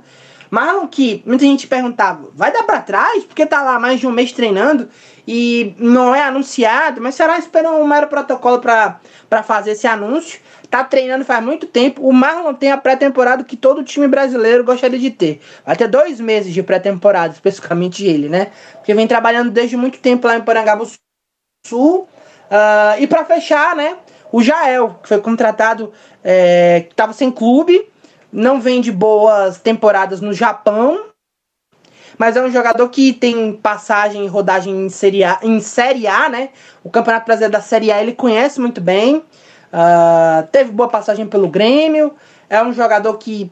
Marlon que muita gente perguntava, vai dar para trás? Porque tá lá mais de um mês treinando e não é anunciado, mas será esperando um mero protocolo para fazer esse anúncio tá treinando faz muito tempo. O Marlon tem a pré-temporada que todo time brasileiro gostaria de ter. Vai ter dois meses de pré-temporada, especificamente ele, né? Porque vem trabalhando desde muito tempo lá em Porangaba Sul. Uh, e para fechar, né? O Jael, que foi contratado, é, que estava sem clube, não vem de boas temporadas no Japão. Mas é um jogador que tem passagem e rodagem em série, a, em série A, né? O Campeonato Brasileiro da Série A ele conhece muito bem. Uh, teve boa passagem pelo Grêmio. É um jogador que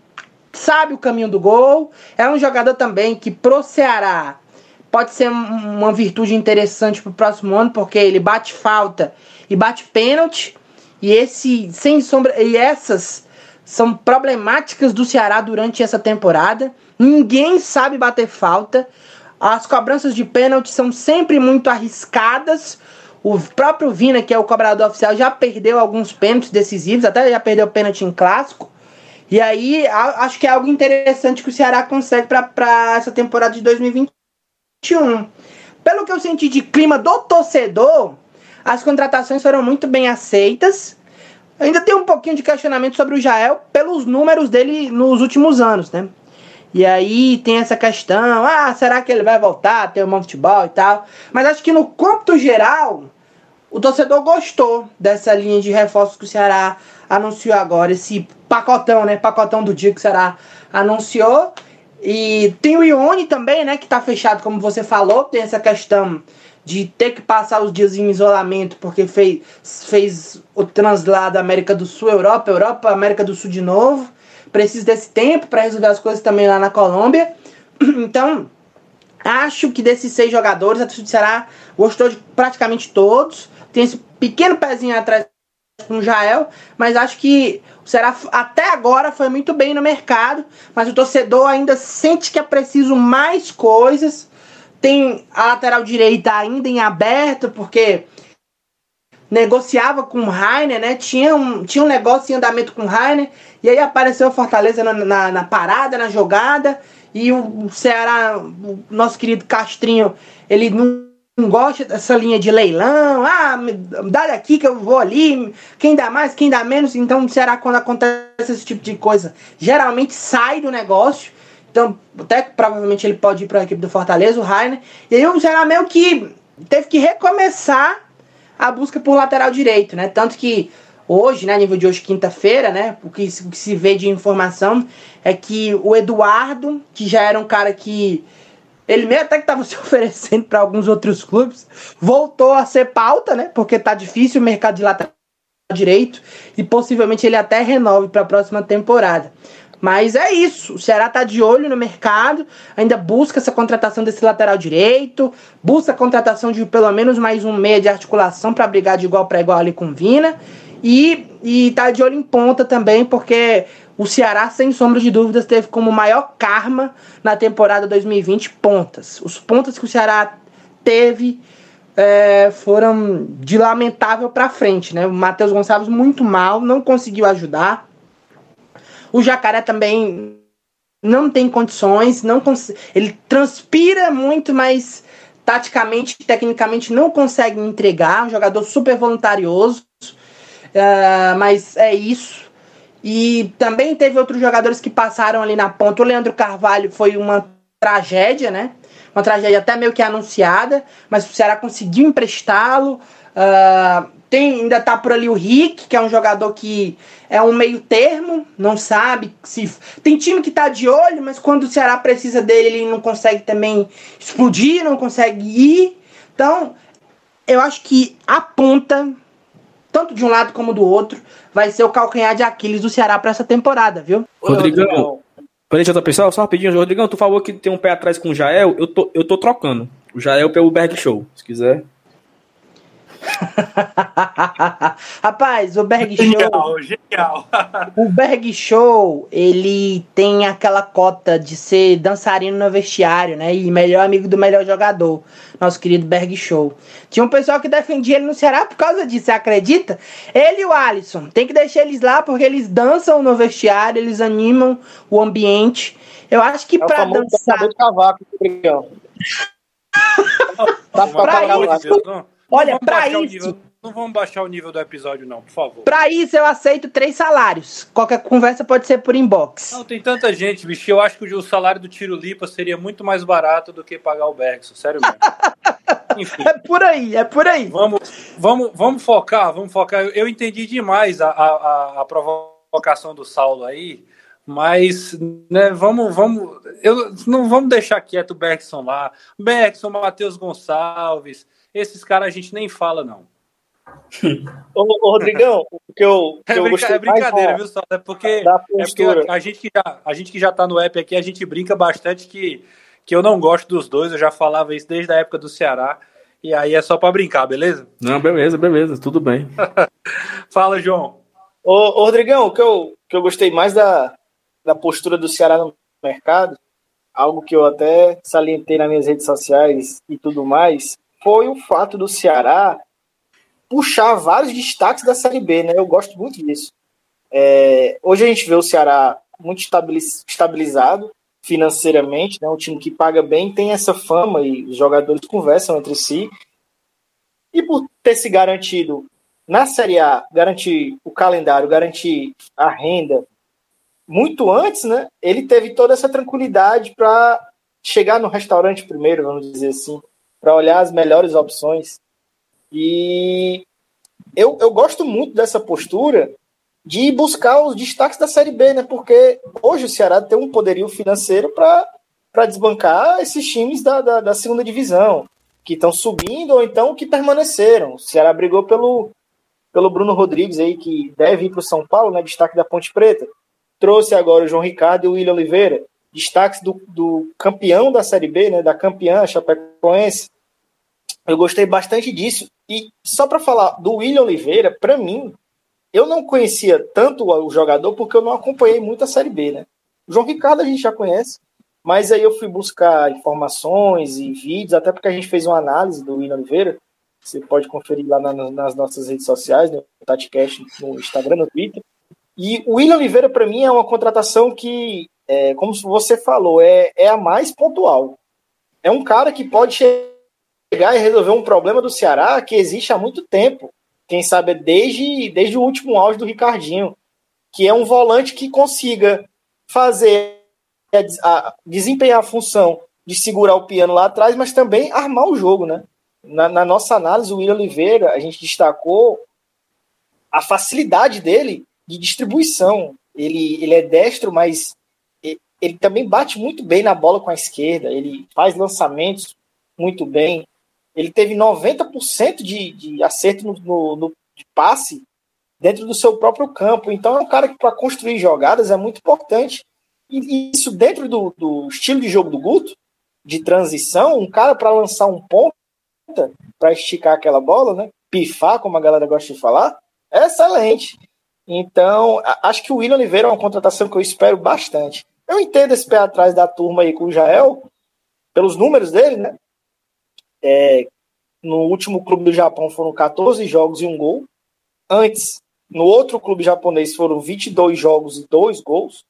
sabe o caminho do gol. É um jogador também que pro Ceará pode ser uma virtude interessante pro próximo ano, porque ele bate falta e bate pênalti. E esse, sem sombra, e essas são problemáticas do Ceará durante essa temporada. Ninguém sabe bater falta. As cobranças de pênalti são sempre muito arriscadas. O próprio Vina, que é o cobrador oficial, já perdeu alguns pênaltis decisivos, até já perdeu pênalti em clássico. E aí, acho que é algo interessante que o Ceará consegue para essa temporada de 2021. Pelo que eu senti de clima do torcedor, as contratações foram muito bem aceitas. Ainda tem um pouquinho de questionamento sobre o Jael pelos números dele nos últimos anos, né? E aí tem essa questão, ah, será que ele vai voltar a ter um bom futebol e tal? Mas acho que no cômputo geral, o torcedor gostou dessa linha de reforços que o Ceará anunciou agora, esse pacotão, né? Pacotão do dia que o Ceará anunciou. E tem o Ione também, né? Que tá fechado, como você falou, tem essa questão de ter que passar os dias em isolamento porque fez, fez o translado América do Sul, Europa, Europa, América do Sul de novo. Precisa desse tempo para resolver as coisas também lá na Colômbia. Então, acho que desses seis jogadores, a do Ceará gostou de praticamente todos. Tem esse pequeno pezinho atrás com o Jael, mas acho que o Ceará até agora foi muito bem no mercado, mas o torcedor ainda sente que é preciso mais coisas tem a lateral direita ainda em aberto, porque negociava com o Rainer, né? Tinha um, tinha um negócio em andamento com o Rainer, e aí apareceu o Fortaleza na, na, na parada, na jogada, e o Ceará, o nosso querido Castrinho, ele não não gosta dessa linha de leilão, ah, dá daqui que eu vou ali, quem dá mais, quem dá menos, então o Ceará quando acontece esse tipo de coisa, geralmente sai do negócio, então, até provavelmente ele pode ir para a equipe do Fortaleza, o Rainer. E aí o Ceará meio que teve que recomeçar a busca por lateral direito, né? Tanto que hoje, né, nível de hoje, quinta-feira, né, o que, o que se vê de informação é que o Eduardo, que já era um cara que ele mesmo até que estava se oferecendo para alguns outros clubes, voltou a ser pauta, né? Porque tá difícil o mercado de lateral direito e possivelmente ele até renove para a próxima temporada. Mas é isso. O Ceará tá de olho no mercado, ainda busca essa contratação desse lateral direito, busca a contratação de pelo menos mais um meia de articulação para brigar de igual para igual ali com Vina. E, e tá de olho em ponta também, porque o Ceará, sem sombra de dúvidas, teve como maior karma na temporada 2020 pontas. Os pontas que o Ceará teve é, foram de lamentável para frente, né? O Matheus Gonçalves muito mal, não conseguiu ajudar. O jacaré também não tem condições, não cons ele transpira muito, mas taticamente, tecnicamente não consegue entregar. Um jogador super voluntarioso, uh, mas é isso. E também teve outros jogadores que passaram ali na ponta. O Leandro Carvalho foi uma tragédia, né? Uma tragédia até meio que anunciada, mas o Ceará conseguiu emprestá-lo. Uh, tem, ainda tá por ali o Rick, que é um jogador que é um meio termo, não sabe se. Tem time que tá de olho, mas quando o Ceará precisa dele, ele não consegue também explodir, não consegue ir. Então, eu acho que a ponta, tanto de um lado como do outro, vai ser o calcanhar de Aquiles do Ceará para essa temporada, viu? Rodrigão, Peraí, outra pessoal, só rapidinho, Rodrigão, tu falou que tem um pé atrás com o Jael, eu tô, eu tô trocando. O Jael pelo Berg Show, se quiser. Rapaz, o Berg Show. Genial, genial. o Berg Show, ele tem aquela cota de ser dançarino no vestiário, né? E melhor amigo do melhor jogador. Nosso querido Berg Show. Tinha um pessoal que defendia ele no Ceará por causa disso, você acredita? Ele e o Alisson. Tem que deixar eles lá porque eles dançam no vestiário, eles animam o ambiente. Eu acho que é pra dançar. Cavaco, pra isso, Olha, para isso. não vamos baixar o nível do episódio, não, por favor. Pra isso eu aceito três salários. Qualquer conversa pode ser por inbox. Não, tem tanta gente, bicho. Eu acho que o salário do Tiro Lipa seria muito mais barato do que pagar o Bergson. Sério mesmo. Enfim. É por aí, é por aí. Vamos, vamos, vamos focar, vamos focar. Eu entendi demais a, a, a provocação do Saulo aí. Mas, né, vamos, vamos, eu, não vamos deixar quieto o Bergson lá. Bergson, Matheus Gonçalves, esses caras a gente nem fala, não. ô, ô, Rodrigão, o que eu, que é, eu brinca, gostei é brincadeira, mais, viu, só? É porque, é porque a, a gente que já, a gente que já tá no app aqui, a gente brinca bastante que, que eu não gosto dos dois, eu já falava isso desde a época do Ceará. E aí é só para brincar, beleza? Não, beleza, beleza, tudo bem. Fala, João. Ô, ô, Rodrigão, o que eu, que eu gostei mais da, da postura do Ceará no mercado, algo que eu até salientei nas minhas redes sociais e tudo mais, foi o fato do Ceará puxar vários destaques da Série B, né? Eu gosto muito disso. É, hoje a gente vê o Ceará muito estabilizado financeiramente, né? Um time que paga bem, tem essa fama e os jogadores conversam entre si. E por ter se garantido na Série A, garantir o calendário, garantir a renda muito antes, né? Ele teve toda essa tranquilidade para chegar no restaurante primeiro, vamos dizer assim, para olhar as melhores opções. E eu, eu gosto muito dessa postura de buscar os destaques da Série B, né? Porque hoje o Ceará tem um poderio financeiro para desbancar esses times da, da, da segunda divisão, que estão subindo ou então que permaneceram. O Ceará brigou pelo, pelo Bruno Rodrigues aí, que deve ir para o São Paulo, né? Destaque da Ponte Preta. Trouxe agora o João Ricardo e o William Oliveira, destaques do, do campeão da Série B, né? Da campeã Chapecoense. Eu gostei bastante disso. E só para falar do William Oliveira, para mim, eu não conhecia tanto o jogador porque eu não acompanhei muito a Série B, né? O João Ricardo a gente já conhece, mas aí eu fui buscar informações e vídeos, até porque a gente fez uma análise do William Oliveira. Você pode conferir lá na, nas nossas redes sociais, no TatiCast, no Instagram, no Twitter. E o William Oliveira, para mim, é uma contratação que, é, como você falou, é, é a mais pontual. É um cara que pode chegar e resolver um problema do Ceará que existe há muito tempo. Quem sabe desde, desde o último auge do Ricardinho, que é um volante que consiga fazer a, a, desempenhar a função de segurar o piano lá atrás, mas também armar o jogo, né? Na, na nossa análise, o William Oliveira, a gente destacou a facilidade dele de distribuição. Ele, ele é destro, mas ele, também bate muito bem na bola com a esquerda. Ele faz lançamentos muito bem. Ele teve 90% de, de acerto no, no, no de passe dentro do seu próprio campo. Então é um cara que para construir jogadas é muito importante. E isso dentro do, do, estilo de jogo do Guto, de transição, um cara para lançar um ponta, para esticar aquela bola, né? Pifar, como a galera gosta de falar, é excelente. Então, acho que o William Oliveira é uma contratação que eu espero bastante. Eu entendo esse pé atrás da turma aí com o Jael, pelos números dele, né? É, no último clube do Japão foram 14 jogos e um gol. Antes, no outro clube japonês foram 22 jogos e dois gols.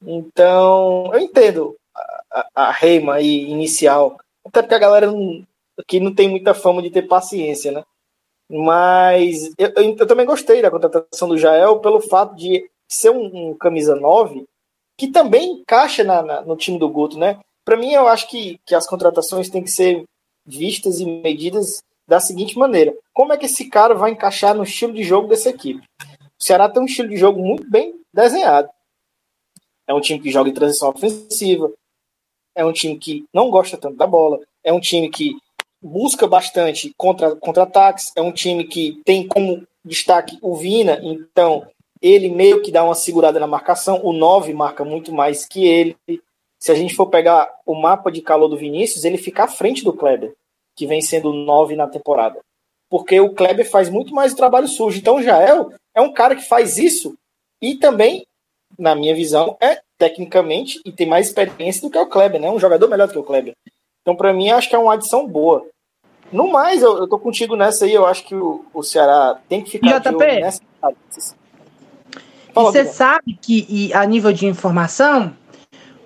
Então, eu entendo a, a, a reima aí inicial. Até porque a galera não, aqui não tem muita fama de ter paciência, né? Mas eu, eu, eu também gostei da contratação do Jael pelo fato de ser um, um camisa 9 que também encaixa na, na, no time do Guto, né? Para mim, eu acho que, que as contratações têm que ser vistas e medidas da seguinte maneira: como é que esse cara vai encaixar no estilo de jogo dessa equipe? O Ceará tem um estilo de jogo muito bem desenhado. É um time que joga em transição ofensiva, é um time que não gosta tanto da bola, é um time que busca bastante contra, contra-ataques, é um time que tem como destaque o Vina, então ele meio que dá uma segurada na marcação, o 9 marca muito mais que ele, se a gente for pegar o mapa de calor do Vinícius, ele fica à frente do Kleber, que vem sendo nove na temporada. Porque o Kleber faz muito mais o trabalho sujo. Então o Jael é um cara que faz isso e também, na minha visão, é tecnicamente e tem mais experiência do que o Kleber, né? Um jogador melhor do que o Kleber. Então, para mim, acho que é uma adição boa. No mais, eu, eu tô contigo nessa aí. Eu acho que o, o Ceará tem que ficar JP, de olho nessa. Fala, e você sabe que, a nível de informação,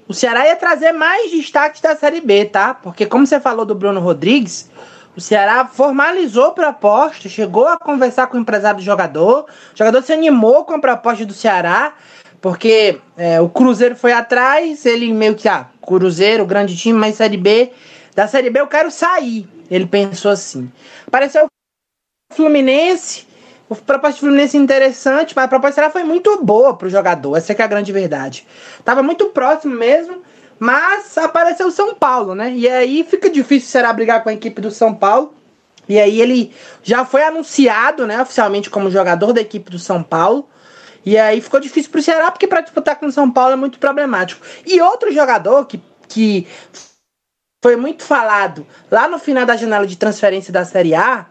o Ceará ia trazer mais destaques da Série B, tá? Porque, como você falou do Bruno Rodrigues, o Ceará formalizou a proposta, chegou a conversar com o empresário do jogador, o jogador se animou com a proposta do Ceará, porque é, o Cruzeiro foi atrás, ele meio que, ah, Cruzeiro, grande time, mas Série B, da Série B eu quero sair. Ele pensou assim. Apareceu o Fluminense, O proposta do Fluminense interessante, mas a proposta Ceará foi muito boa pro jogador. Essa é, é a grande verdade. Tava muito próximo mesmo, mas apareceu o São Paulo, né? E aí fica difícil o Ceará brigar com a equipe do São Paulo. E aí ele já foi anunciado, né, oficialmente como jogador da equipe do São Paulo. E aí ficou difícil pro Ceará, porque para disputar com o São Paulo é muito problemático. E outro jogador que, que foi muito falado lá no final da janela de transferência da Série A,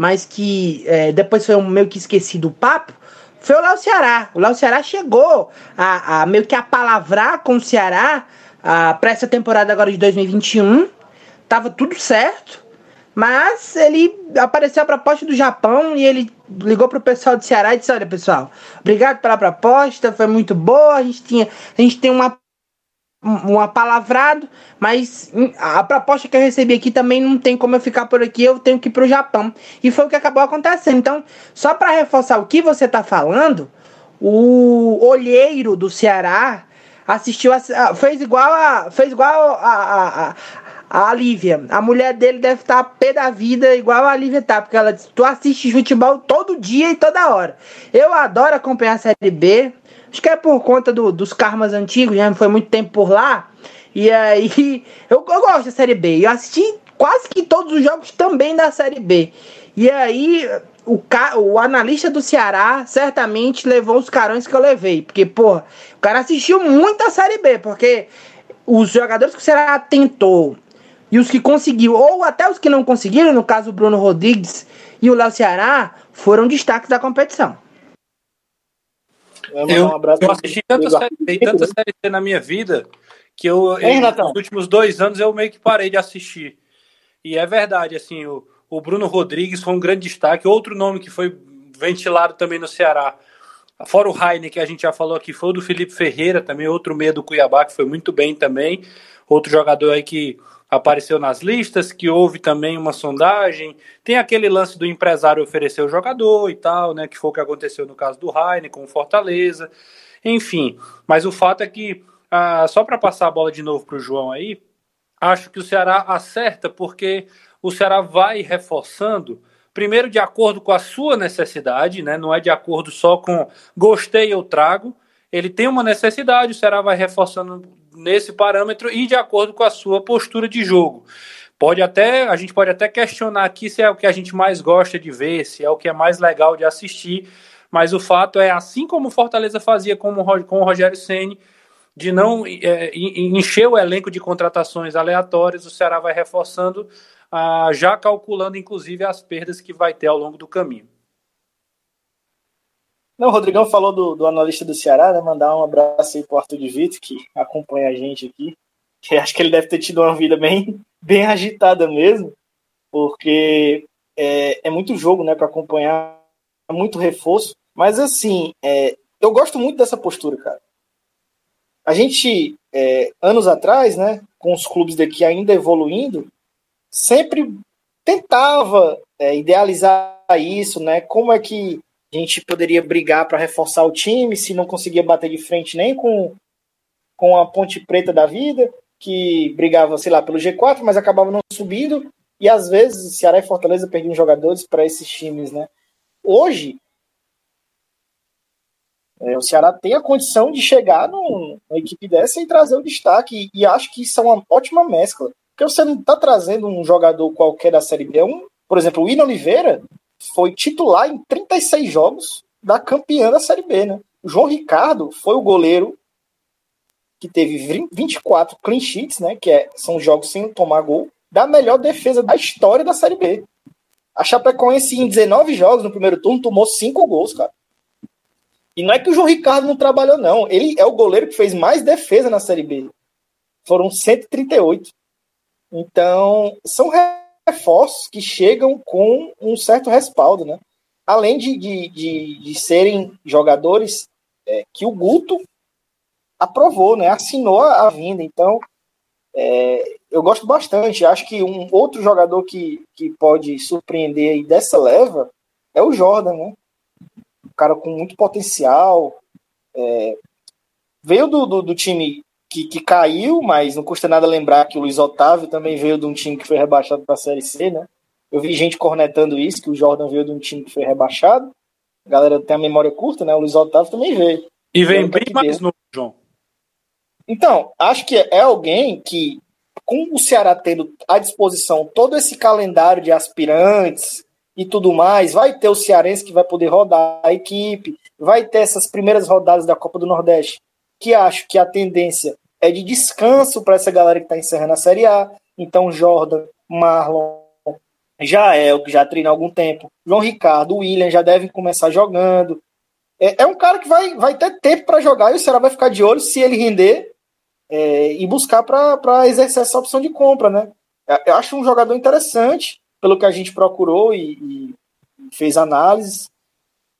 mas que é, depois foi meio que esquecido o papo, foi o Léo Ceará. O Léo Ceará chegou a, a, meio que a palavrar com o Ceará para essa temporada agora de 2021. Tava tudo certo. Mas ele apareceu a proposta do Japão e ele ligou pro pessoal do Ceará e disse: Olha, pessoal, obrigado pela proposta, foi muito boa. A gente, tinha, a gente tem uma, um apalavrado, mas a proposta que eu recebi aqui também não tem como eu ficar por aqui, eu tenho que ir pro Japão. E foi o que acabou acontecendo. Então, só para reforçar o que você tá falando, o olheiro do Ceará assistiu a, fez igual a fez igual a, a, a Lívia. A mulher dele deve estar pé da vida, igual a Lívia tá, porque ela Tu assiste futebol todo dia e toda hora. Eu adoro acompanhar a Série B. Acho que é por conta do, dos karmas antigos, já foi muito tempo por lá. E aí, eu, eu gosto da Série B. Eu assisti quase que todos os jogos também da Série B. E aí, o, o analista do Ceará certamente levou os carões que eu levei. Porque, porra, o cara assistiu muito a Série B. Porque os jogadores que o Ceará tentou e os que conseguiu, ou até os que não conseguiram, no caso o Bruno Rodrigues e o Léo Ceará, foram destaques da competição. Eu, eu, eu assisti tanta série, B, tanta série C na minha vida que eu, Ei, eu nos últimos dois anos eu meio que parei de assistir. E é verdade, assim, o, o Bruno Rodrigues foi um grande destaque. Outro nome que foi ventilado também no Ceará, fora o Rainer, que a gente já falou aqui, foi o do Felipe Ferreira, também outro meio do Cuiabá, que foi muito bem também. Outro jogador aí que apareceu nas listas, que houve também uma sondagem. Tem aquele lance do empresário oferecer o jogador e tal, né? Que foi o que aconteceu no caso do Heine com o Fortaleza. Enfim, mas o fato é que, ah, só para passar a bola de novo para o João aí, acho que o Ceará acerta porque o Ceará vai reforçando. Primeiro, de acordo com a sua necessidade, né? não é de acordo só com gostei, eu trago. Ele tem uma necessidade, o Ceará vai reforçando nesse parâmetro e de acordo com a sua postura de jogo. Pode até, a gente pode até questionar aqui se é o que a gente mais gosta de ver, se é o que é mais legal de assistir, mas o fato é, assim como o Fortaleza fazia com o, com Rogério Ceni, de não é, encher o elenco de contratações aleatórias, o Ceará vai reforçando, ah, já calculando inclusive as perdas que vai ter ao longo do caminho. Não, o Rodrigão falou do, do analista do Ceará, né? Mandar um abraço aí pro Arthur de Vito, que acompanha a gente aqui. Que acho que ele deve ter tido uma vida bem, bem agitada mesmo, porque é, é muito jogo, né, para acompanhar, é muito reforço. Mas assim, é, eu gosto muito dessa postura, cara. A gente, é, anos atrás, né, com os clubes daqui ainda evoluindo, sempre tentava é, idealizar isso, né? Como é que a gente poderia brigar para reforçar o time, se não conseguia bater de frente nem com, com a Ponte Preta da vida, que brigava, sei lá, pelo G4, mas acabava não subindo, e às vezes Ceará e Fortaleza perdiam jogadores para esses times, né? Hoje, é, o Ceará tem a condição de chegar numa equipe dessa e trazer o destaque, e, e acho que isso é uma ótima mescla, porque você não está trazendo um jogador qualquer da Série B, é um, por exemplo, o Ino Oliveira, foi titular em 36 jogos da campeã da Série B, né? O João Ricardo foi o goleiro que teve 24 clean sheets, né? Que é, são jogos sem tomar gol, da melhor defesa da história da Série B. A Chapecoense, em 19 jogos no primeiro turno, tomou 5 gols, cara. E não é que o João Ricardo não trabalhou, não. Ele é o goleiro que fez mais defesa na Série B. Foram 138. Então, são reforços que chegam com um certo respaldo, né? Além de, de, de, de serem jogadores é, que o Guto aprovou, né? Assinou a vinda. Então, é, eu gosto bastante. Acho que um outro jogador que, que pode surpreender aí dessa leva é o Jordan, né? Um cara com muito potencial. É, veio do, do, do time que, que caiu, mas não custa nada lembrar que o Luiz Otávio também veio de um time que foi rebaixado para a Série C, né? Eu vi gente cornetando isso, que o Jordan veio de um time que foi rebaixado. A galera tem a memória curta, né? O Luiz Otávio também veio. E vem bem mais novo, João. Então, acho que é alguém que, com o Ceará tendo à disposição todo esse calendário de aspirantes e tudo mais, vai ter o Cearense que vai poder rodar a equipe, vai ter essas primeiras rodadas da Copa do Nordeste, que acho que a tendência é de descanso para essa galera que está encerrando a Série A. Então, Jordan, Marlon, já é o que já treina há algum tempo. João Ricardo, William já devem começar jogando. É, é um cara que vai, vai ter tempo para jogar e o Ceará vai ficar de olho se ele render é, e buscar para exercer essa opção de compra, né? Eu acho um jogador interessante, pelo que a gente procurou e, e fez análises,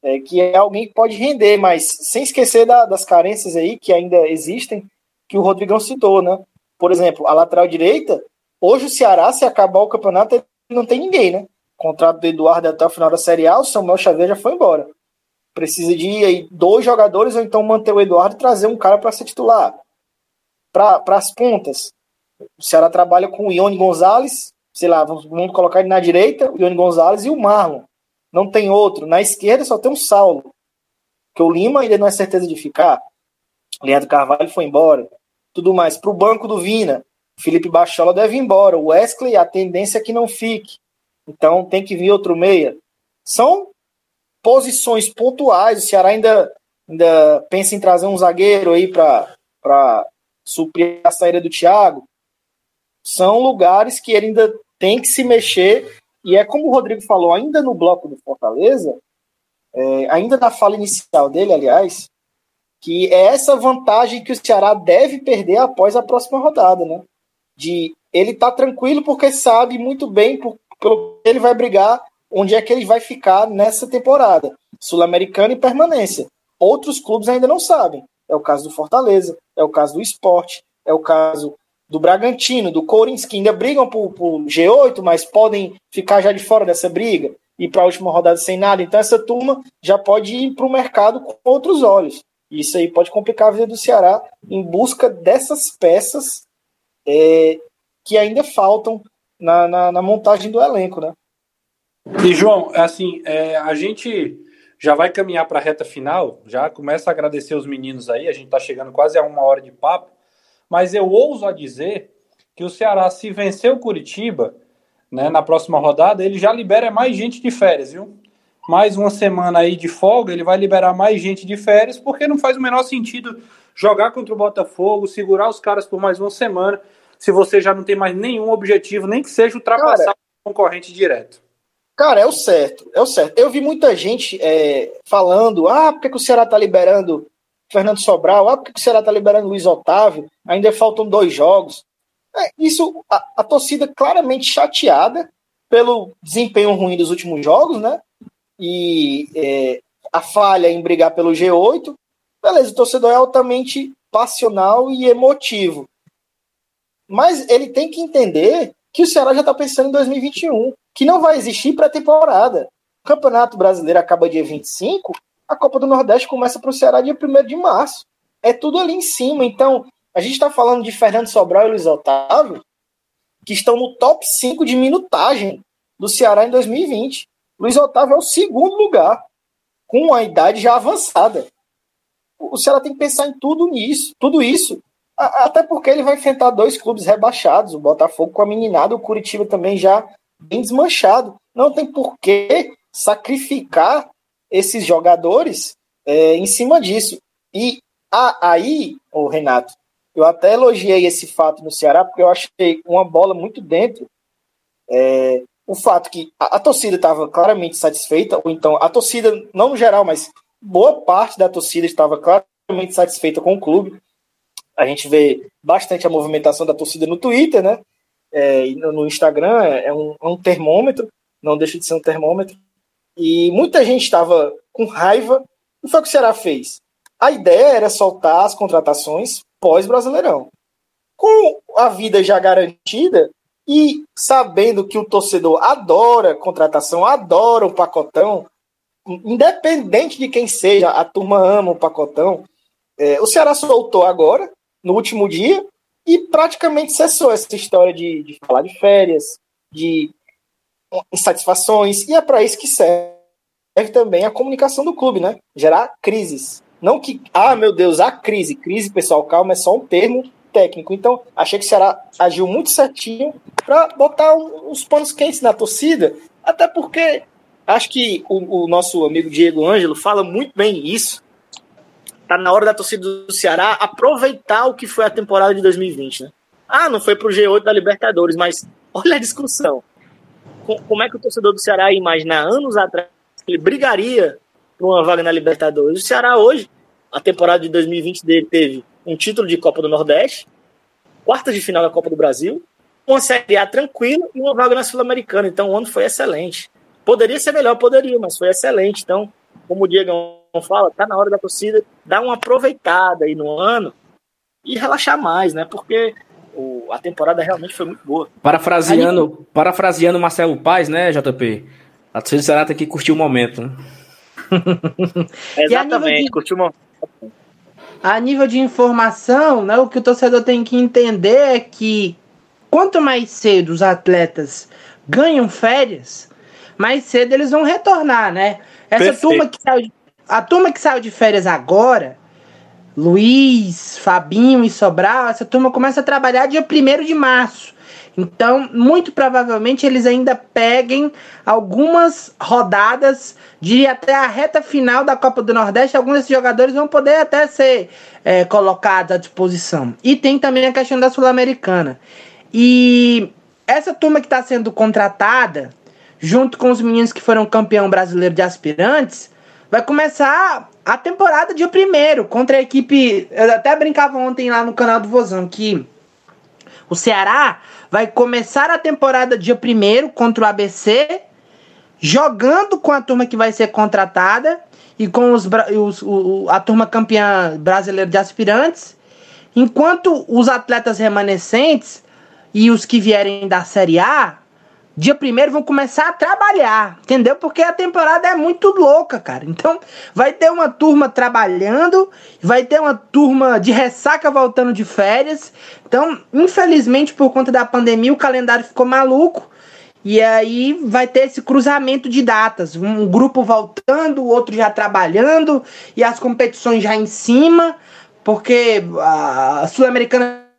é, que é alguém que pode render, mas sem esquecer da, das carências aí que ainda existem, que o Rodrigão citou, né? Por exemplo, a lateral direita, hoje o Ceará, se acabar o campeonato, não tem ninguém, né? O contrato do Eduardo até o final da Série A, o Samuel Xavier já foi embora. Precisa de aí, dois jogadores ou então manter o Eduardo e trazer um cara para ser titular. Para as pontas, o Ceará trabalha com o Ione Gonzalez, sei lá, vamos, vamos colocar ele na direita, o Ione Gonzalez e o Marlon. Não tem outro. Na esquerda só tem um Saulo. Que o Lima ainda não é certeza de ficar. Leandro Carvalho foi embora. Tudo mais. Para o banco do Vina, Felipe Bachola deve ir embora. O Wesley, a tendência é que não fique. Então tem que vir outro meia. São posições pontuais. O Ceará ainda, ainda pensa em trazer um zagueiro aí para suprir a saída do Thiago. São lugares que ele ainda tem que se mexer. E é como o Rodrigo falou, ainda no bloco do Fortaleza, é, ainda na fala inicial dele, aliás, que é essa vantagem que o Ceará deve perder após a próxima rodada, né? de ele tá tranquilo porque sabe muito bem por, pelo que ele vai brigar, onde é que ele vai ficar nessa temporada, sul-americana e permanência. Outros clubes ainda não sabem. É o caso do Fortaleza, é o caso do Esporte, é o caso do Bragantino, do Corinthians, que ainda brigam por, por G8, mas podem ficar já de fora dessa briga e para a última rodada sem nada. Então essa turma já pode ir para o mercado com outros olhos. Isso aí pode complicar a vida do Ceará em busca dessas peças é, que ainda faltam na, na, na, montagem do elenco, né? E João, assim, é, a gente já vai caminhar para a reta final, já começa a agradecer os meninos aí, a gente está chegando quase a uma hora de papo, mas eu ouso a dizer que o Ceará, se vencer o Curitiba, né, na próxima rodada, ele já libera mais gente de férias, viu? Mais uma semana aí de folga, ele vai liberar mais gente de férias, porque não faz o menor sentido jogar contra o Botafogo, segurar os caras por mais uma semana, se você já não tem mais nenhum objetivo, nem que seja ultrapassar cara, o concorrente direto. Cara, é o certo, é o certo. Eu vi muita gente é, falando, ah, por que, que o Ceará tá liberando Fernando Sobral? Ah, por que, que o Ceará tá liberando Luiz Otávio? Ainda faltam dois jogos. É, isso, a, a torcida claramente chateada pelo desempenho ruim dos últimos jogos, né? E é, a falha em brigar pelo G8, Beleza, o torcedor é altamente passional e emotivo. Mas ele tem que entender que o Ceará já está pensando em 2021, que não vai existir pré-temporada. O Campeonato Brasileiro acaba dia 25, a Copa do Nordeste começa para o Ceará dia 1 de março. É tudo ali em cima. Então, a gente está falando de Fernando Sobral e Luiz Otávio, que estão no top 5 de minutagem do Ceará em 2020. Luiz Otávio é o segundo lugar, com a idade já avançada o Ceará tem que pensar em tudo nisso, tudo isso. Até porque ele vai enfrentar dois clubes rebaixados, o Botafogo com a meninada, o Curitiba também já bem desmanchado. Não tem por que sacrificar esses jogadores é, em cima disso. E aí, o Renato, eu até elogiei esse fato no Ceará, porque eu achei uma bola muito dentro. É, o fato que a, a torcida estava claramente satisfeita, ou então a torcida, não no geral, mas boa parte da torcida estava claramente satisfeita com o clube. A gente vê bastante a movimentação da torcida no Twitter, né? É, no Instagram é, é um, é um termômetro, não deixa de ser um termômetro. E muita gente estava com raiva. O que foi que o Ceará fez? A ideia era soltar as contratações pós-Brasileirão. Com a vida já garantida e sabendo que o torcedor adora contratação, adora o pacotão, independente de quem seja, a turma ama o pacotão. É, o Ceará soltou agora, no último dia, e praticamente cessou essa história de, de falar de férias, de insatisfações, e é para isso que serve. também a comunicação do clube, né? Gerar crises. Não que, ah, meu Deus, a crise. Crise, pessoal, calma, é só um termo técnico. Então, achei que o Ceará agiu muito certinho para botar uns panos quentes na torcida, até porque acho que o, o, nosso amigo Diego Ângelo fala muito bem isso. Tá na hora da torcida do Ceará aproveitar o que foi a temporada de 2020, né? Ah, não foi pro G8 da Libertadores, mas olha a discussão. Como é que o torcedor do Ceará ia imaginar anos atrás que ele brigaria por uma vaga na Libertadores? O Ceará hoje, a temporada de 2020 dele teve um título de Copa do Nordeste, quartas de final da Copa do Brasil, uma Série A tranquila e uma vaga na Sul-Americana. Então o ano foi excelente. Poderia ser melhor, poderia, mas foi excelente. Então, como o Diego fala, tá na hora da torcida dar uma aproveitada aí no ano e relaxar mais, né? Porque o, a temporada realmente foi muito boa. Parafraseando, aí, parafraseando Marcelo Paz, né, JP? A torcida do tem que curtir o momento, né? Exatamente, de... curtir o momento a nível de informação, né, o que o torcedor tem que entender é que quanto mais cedo os atletas ganham férias, mais cedo eles vão retornar, né? Essa Perfeito. turma que saiu de, a turma que saiu de férias agora, Luiz, Fabinho e Sobral, essa turma começa a trabalhar dia 1 de março. Então, muito provavelmente eles ainda peguem algumas rodadas de até a reta final da Copa do Nordeste. Alguns desses jogadores vão poder até ser é, colocados à disposição. E tem também a questão da Sul-Americana. E essa turma que está sendo contratada, junto com os meninos que foram campeão brasileiro de aspirantes, vai começar a temporada dia primeiro contra a equipe. Eu até brincava ontem lá no canal do Vozão que o Ceará vai começar a temporada dia 1 contra o ABC, jogando com a turma que vai ser contratada e com os, os o, a turma campeã brasileira de aspirantes, enquanto os atletas remanescentes e os que vierem da Série A dia primeiro vão começar a trabalhar, entendeu? Porque a temporada é muito louca, cara. Então, vai ter uma turma trabalhando, vai ter uma turma de ressaca voltando de férias. Então, infelizmente, por conta da pandemia, o calendário ficou maluco. E aí vai ter esse cruzamento de datas, um grupo voltando, o outro já trabalhando e as competições já em cima, porque a Sul-Americana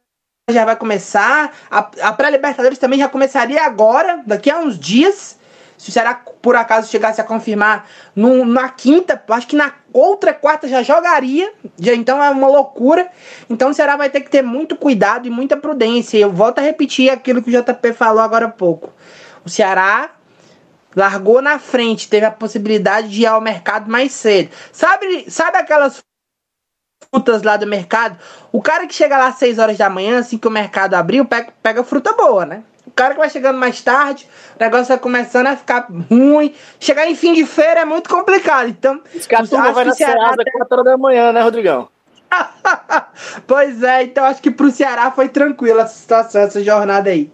já vai começar. A, a pré-Libertadores também já começaria agora, daqui a uns dias. Se será por acaso chegasse a confirmar no, na quinta, acho que na outra quarta já jogaria. Já, então é uma loucura. Então o Ceará vai ter que ter muito cuidado e muita prudência. Eu volto a repetir aquilo que o JP falou agora há pouco. O Ceará largou na frente, teve a possibilidade de ir ao mercado mais cedo. Sabe, sabe aquelas frutas lá do mercado. O cara que chega lá às 6 horas da manhã, assim que o mercado abriu, pega, pega fruta boa, né? O cara que vai chegando mais tarde, o negócio vai começando a ficar ruim. Chegar em fim de feira é muito complicado. Então, os caras vai na Ceará até 4 horas da manhã, né, Rodrigão? pois é, então acho que pro Ceará foi tranquila essa situação, essa jornada aí.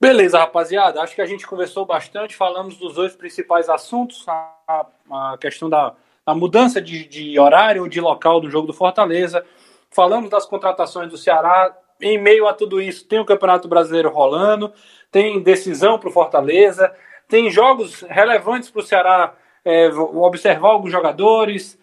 Beleza, rapaziada. Acho que a gente conversou bastante, falamos dos dois principais assuntos, a, a questão da, a mudança de, de horário ou de local do jogo do Fortaleza. Falamos das contratações do Ceará. Em meio a tudo isso, tem o Campeonato Brasileiro rolando, tem decisão para o Fortaleza, tem jogos relevantes para o Ceará é, observar alguns jogadores,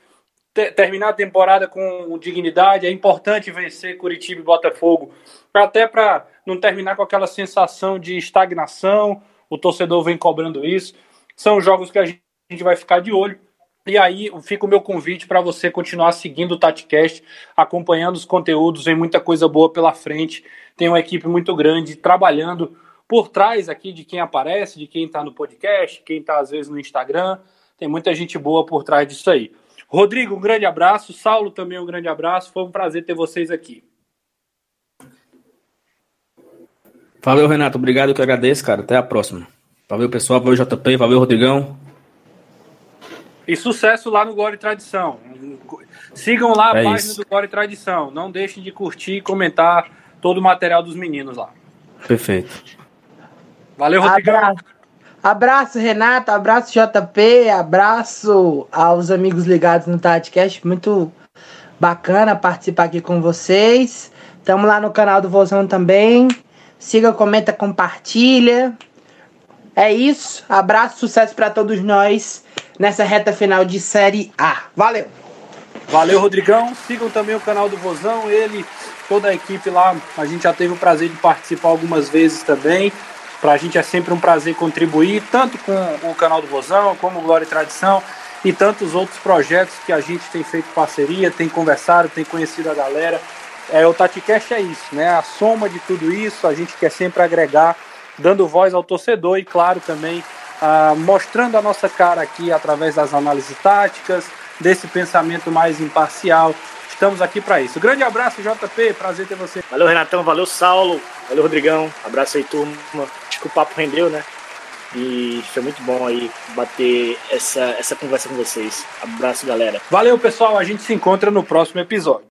terminar a temporada com dignidade. É importante vencer Curitiba e Botafogo, até para não terminar com aquela sensação de estagnação. O torcedor vem cobrando isso. São jogos que a gente vai ficar de olho. E aí fica o meu convite para você continuar seguindo o TatiCast, acompanhando os conteúdos, vem muita coisa boa pela frente. Tem uma equipe muito grande trabalhando por trás aqui de quem aparece, de quem está no podcast, quem está às vezes no Instagram. Tem muita gente boa por trás disso aí. Rodrigo, um grande abraço. Saulo também um grande abraço. Foi um prazer ter vocês aqui. Valeu, Renato. Obrigado, eu que agradeço, cara. Até a próxima. Valeu, pessoal. Valeu, JP. Valeu, Rodrigão. E sucesso lá no Glória e Tradição. Sigam lá a é página isso. do Glória e Tradição. Não deixem de curtir e comentar todo o material dos meninos lá. Perfeito. Valeu, Rodrigão. Abraço, abraço Renato. Abraço, JP. Abraço aos amigos ligados no TatiCast. Muito bacana participar aqui com vocês. Estamos lá no canal do Vozão também. Siga, comenta, compartilha. É isso. Abraço, sucesso para todos nós nessa reta final de Série A. Valeu! Valeu, Rodrigão. Sigam também o canal do Vozão. Ele, toda a equipe lá, a gente já teve o prazer de participar algumas vezes também. Para a gente é sempre um prazer contribuir, tanto com o canal do Vozão, como Glória e Tradição, e tantos outros projetos que a gente tem feito parceria, tem conversado, tem conhecido a galera. É, o TatiCast é isso, né? A soma de tudo isso, a gente quer sempre agregar, dando voz ao torcedor e, claro, também ah, mostrando a nossa cara aqui através das análises táticas, desse pensamento mais imparcial. Estamos aqui para isso. Grande abraço, JP. Prazer ter você. Valeu, Renatão. Valeu, Saulo. Valeu, Rodrigão. Abraço aí, turma. Acho que o papo rendeu, né? E foi muito bom aí bater essa, essa conversa com vocês. Abraço, galera. Valeu, pessoal. A gente se encontra no próximo episódio.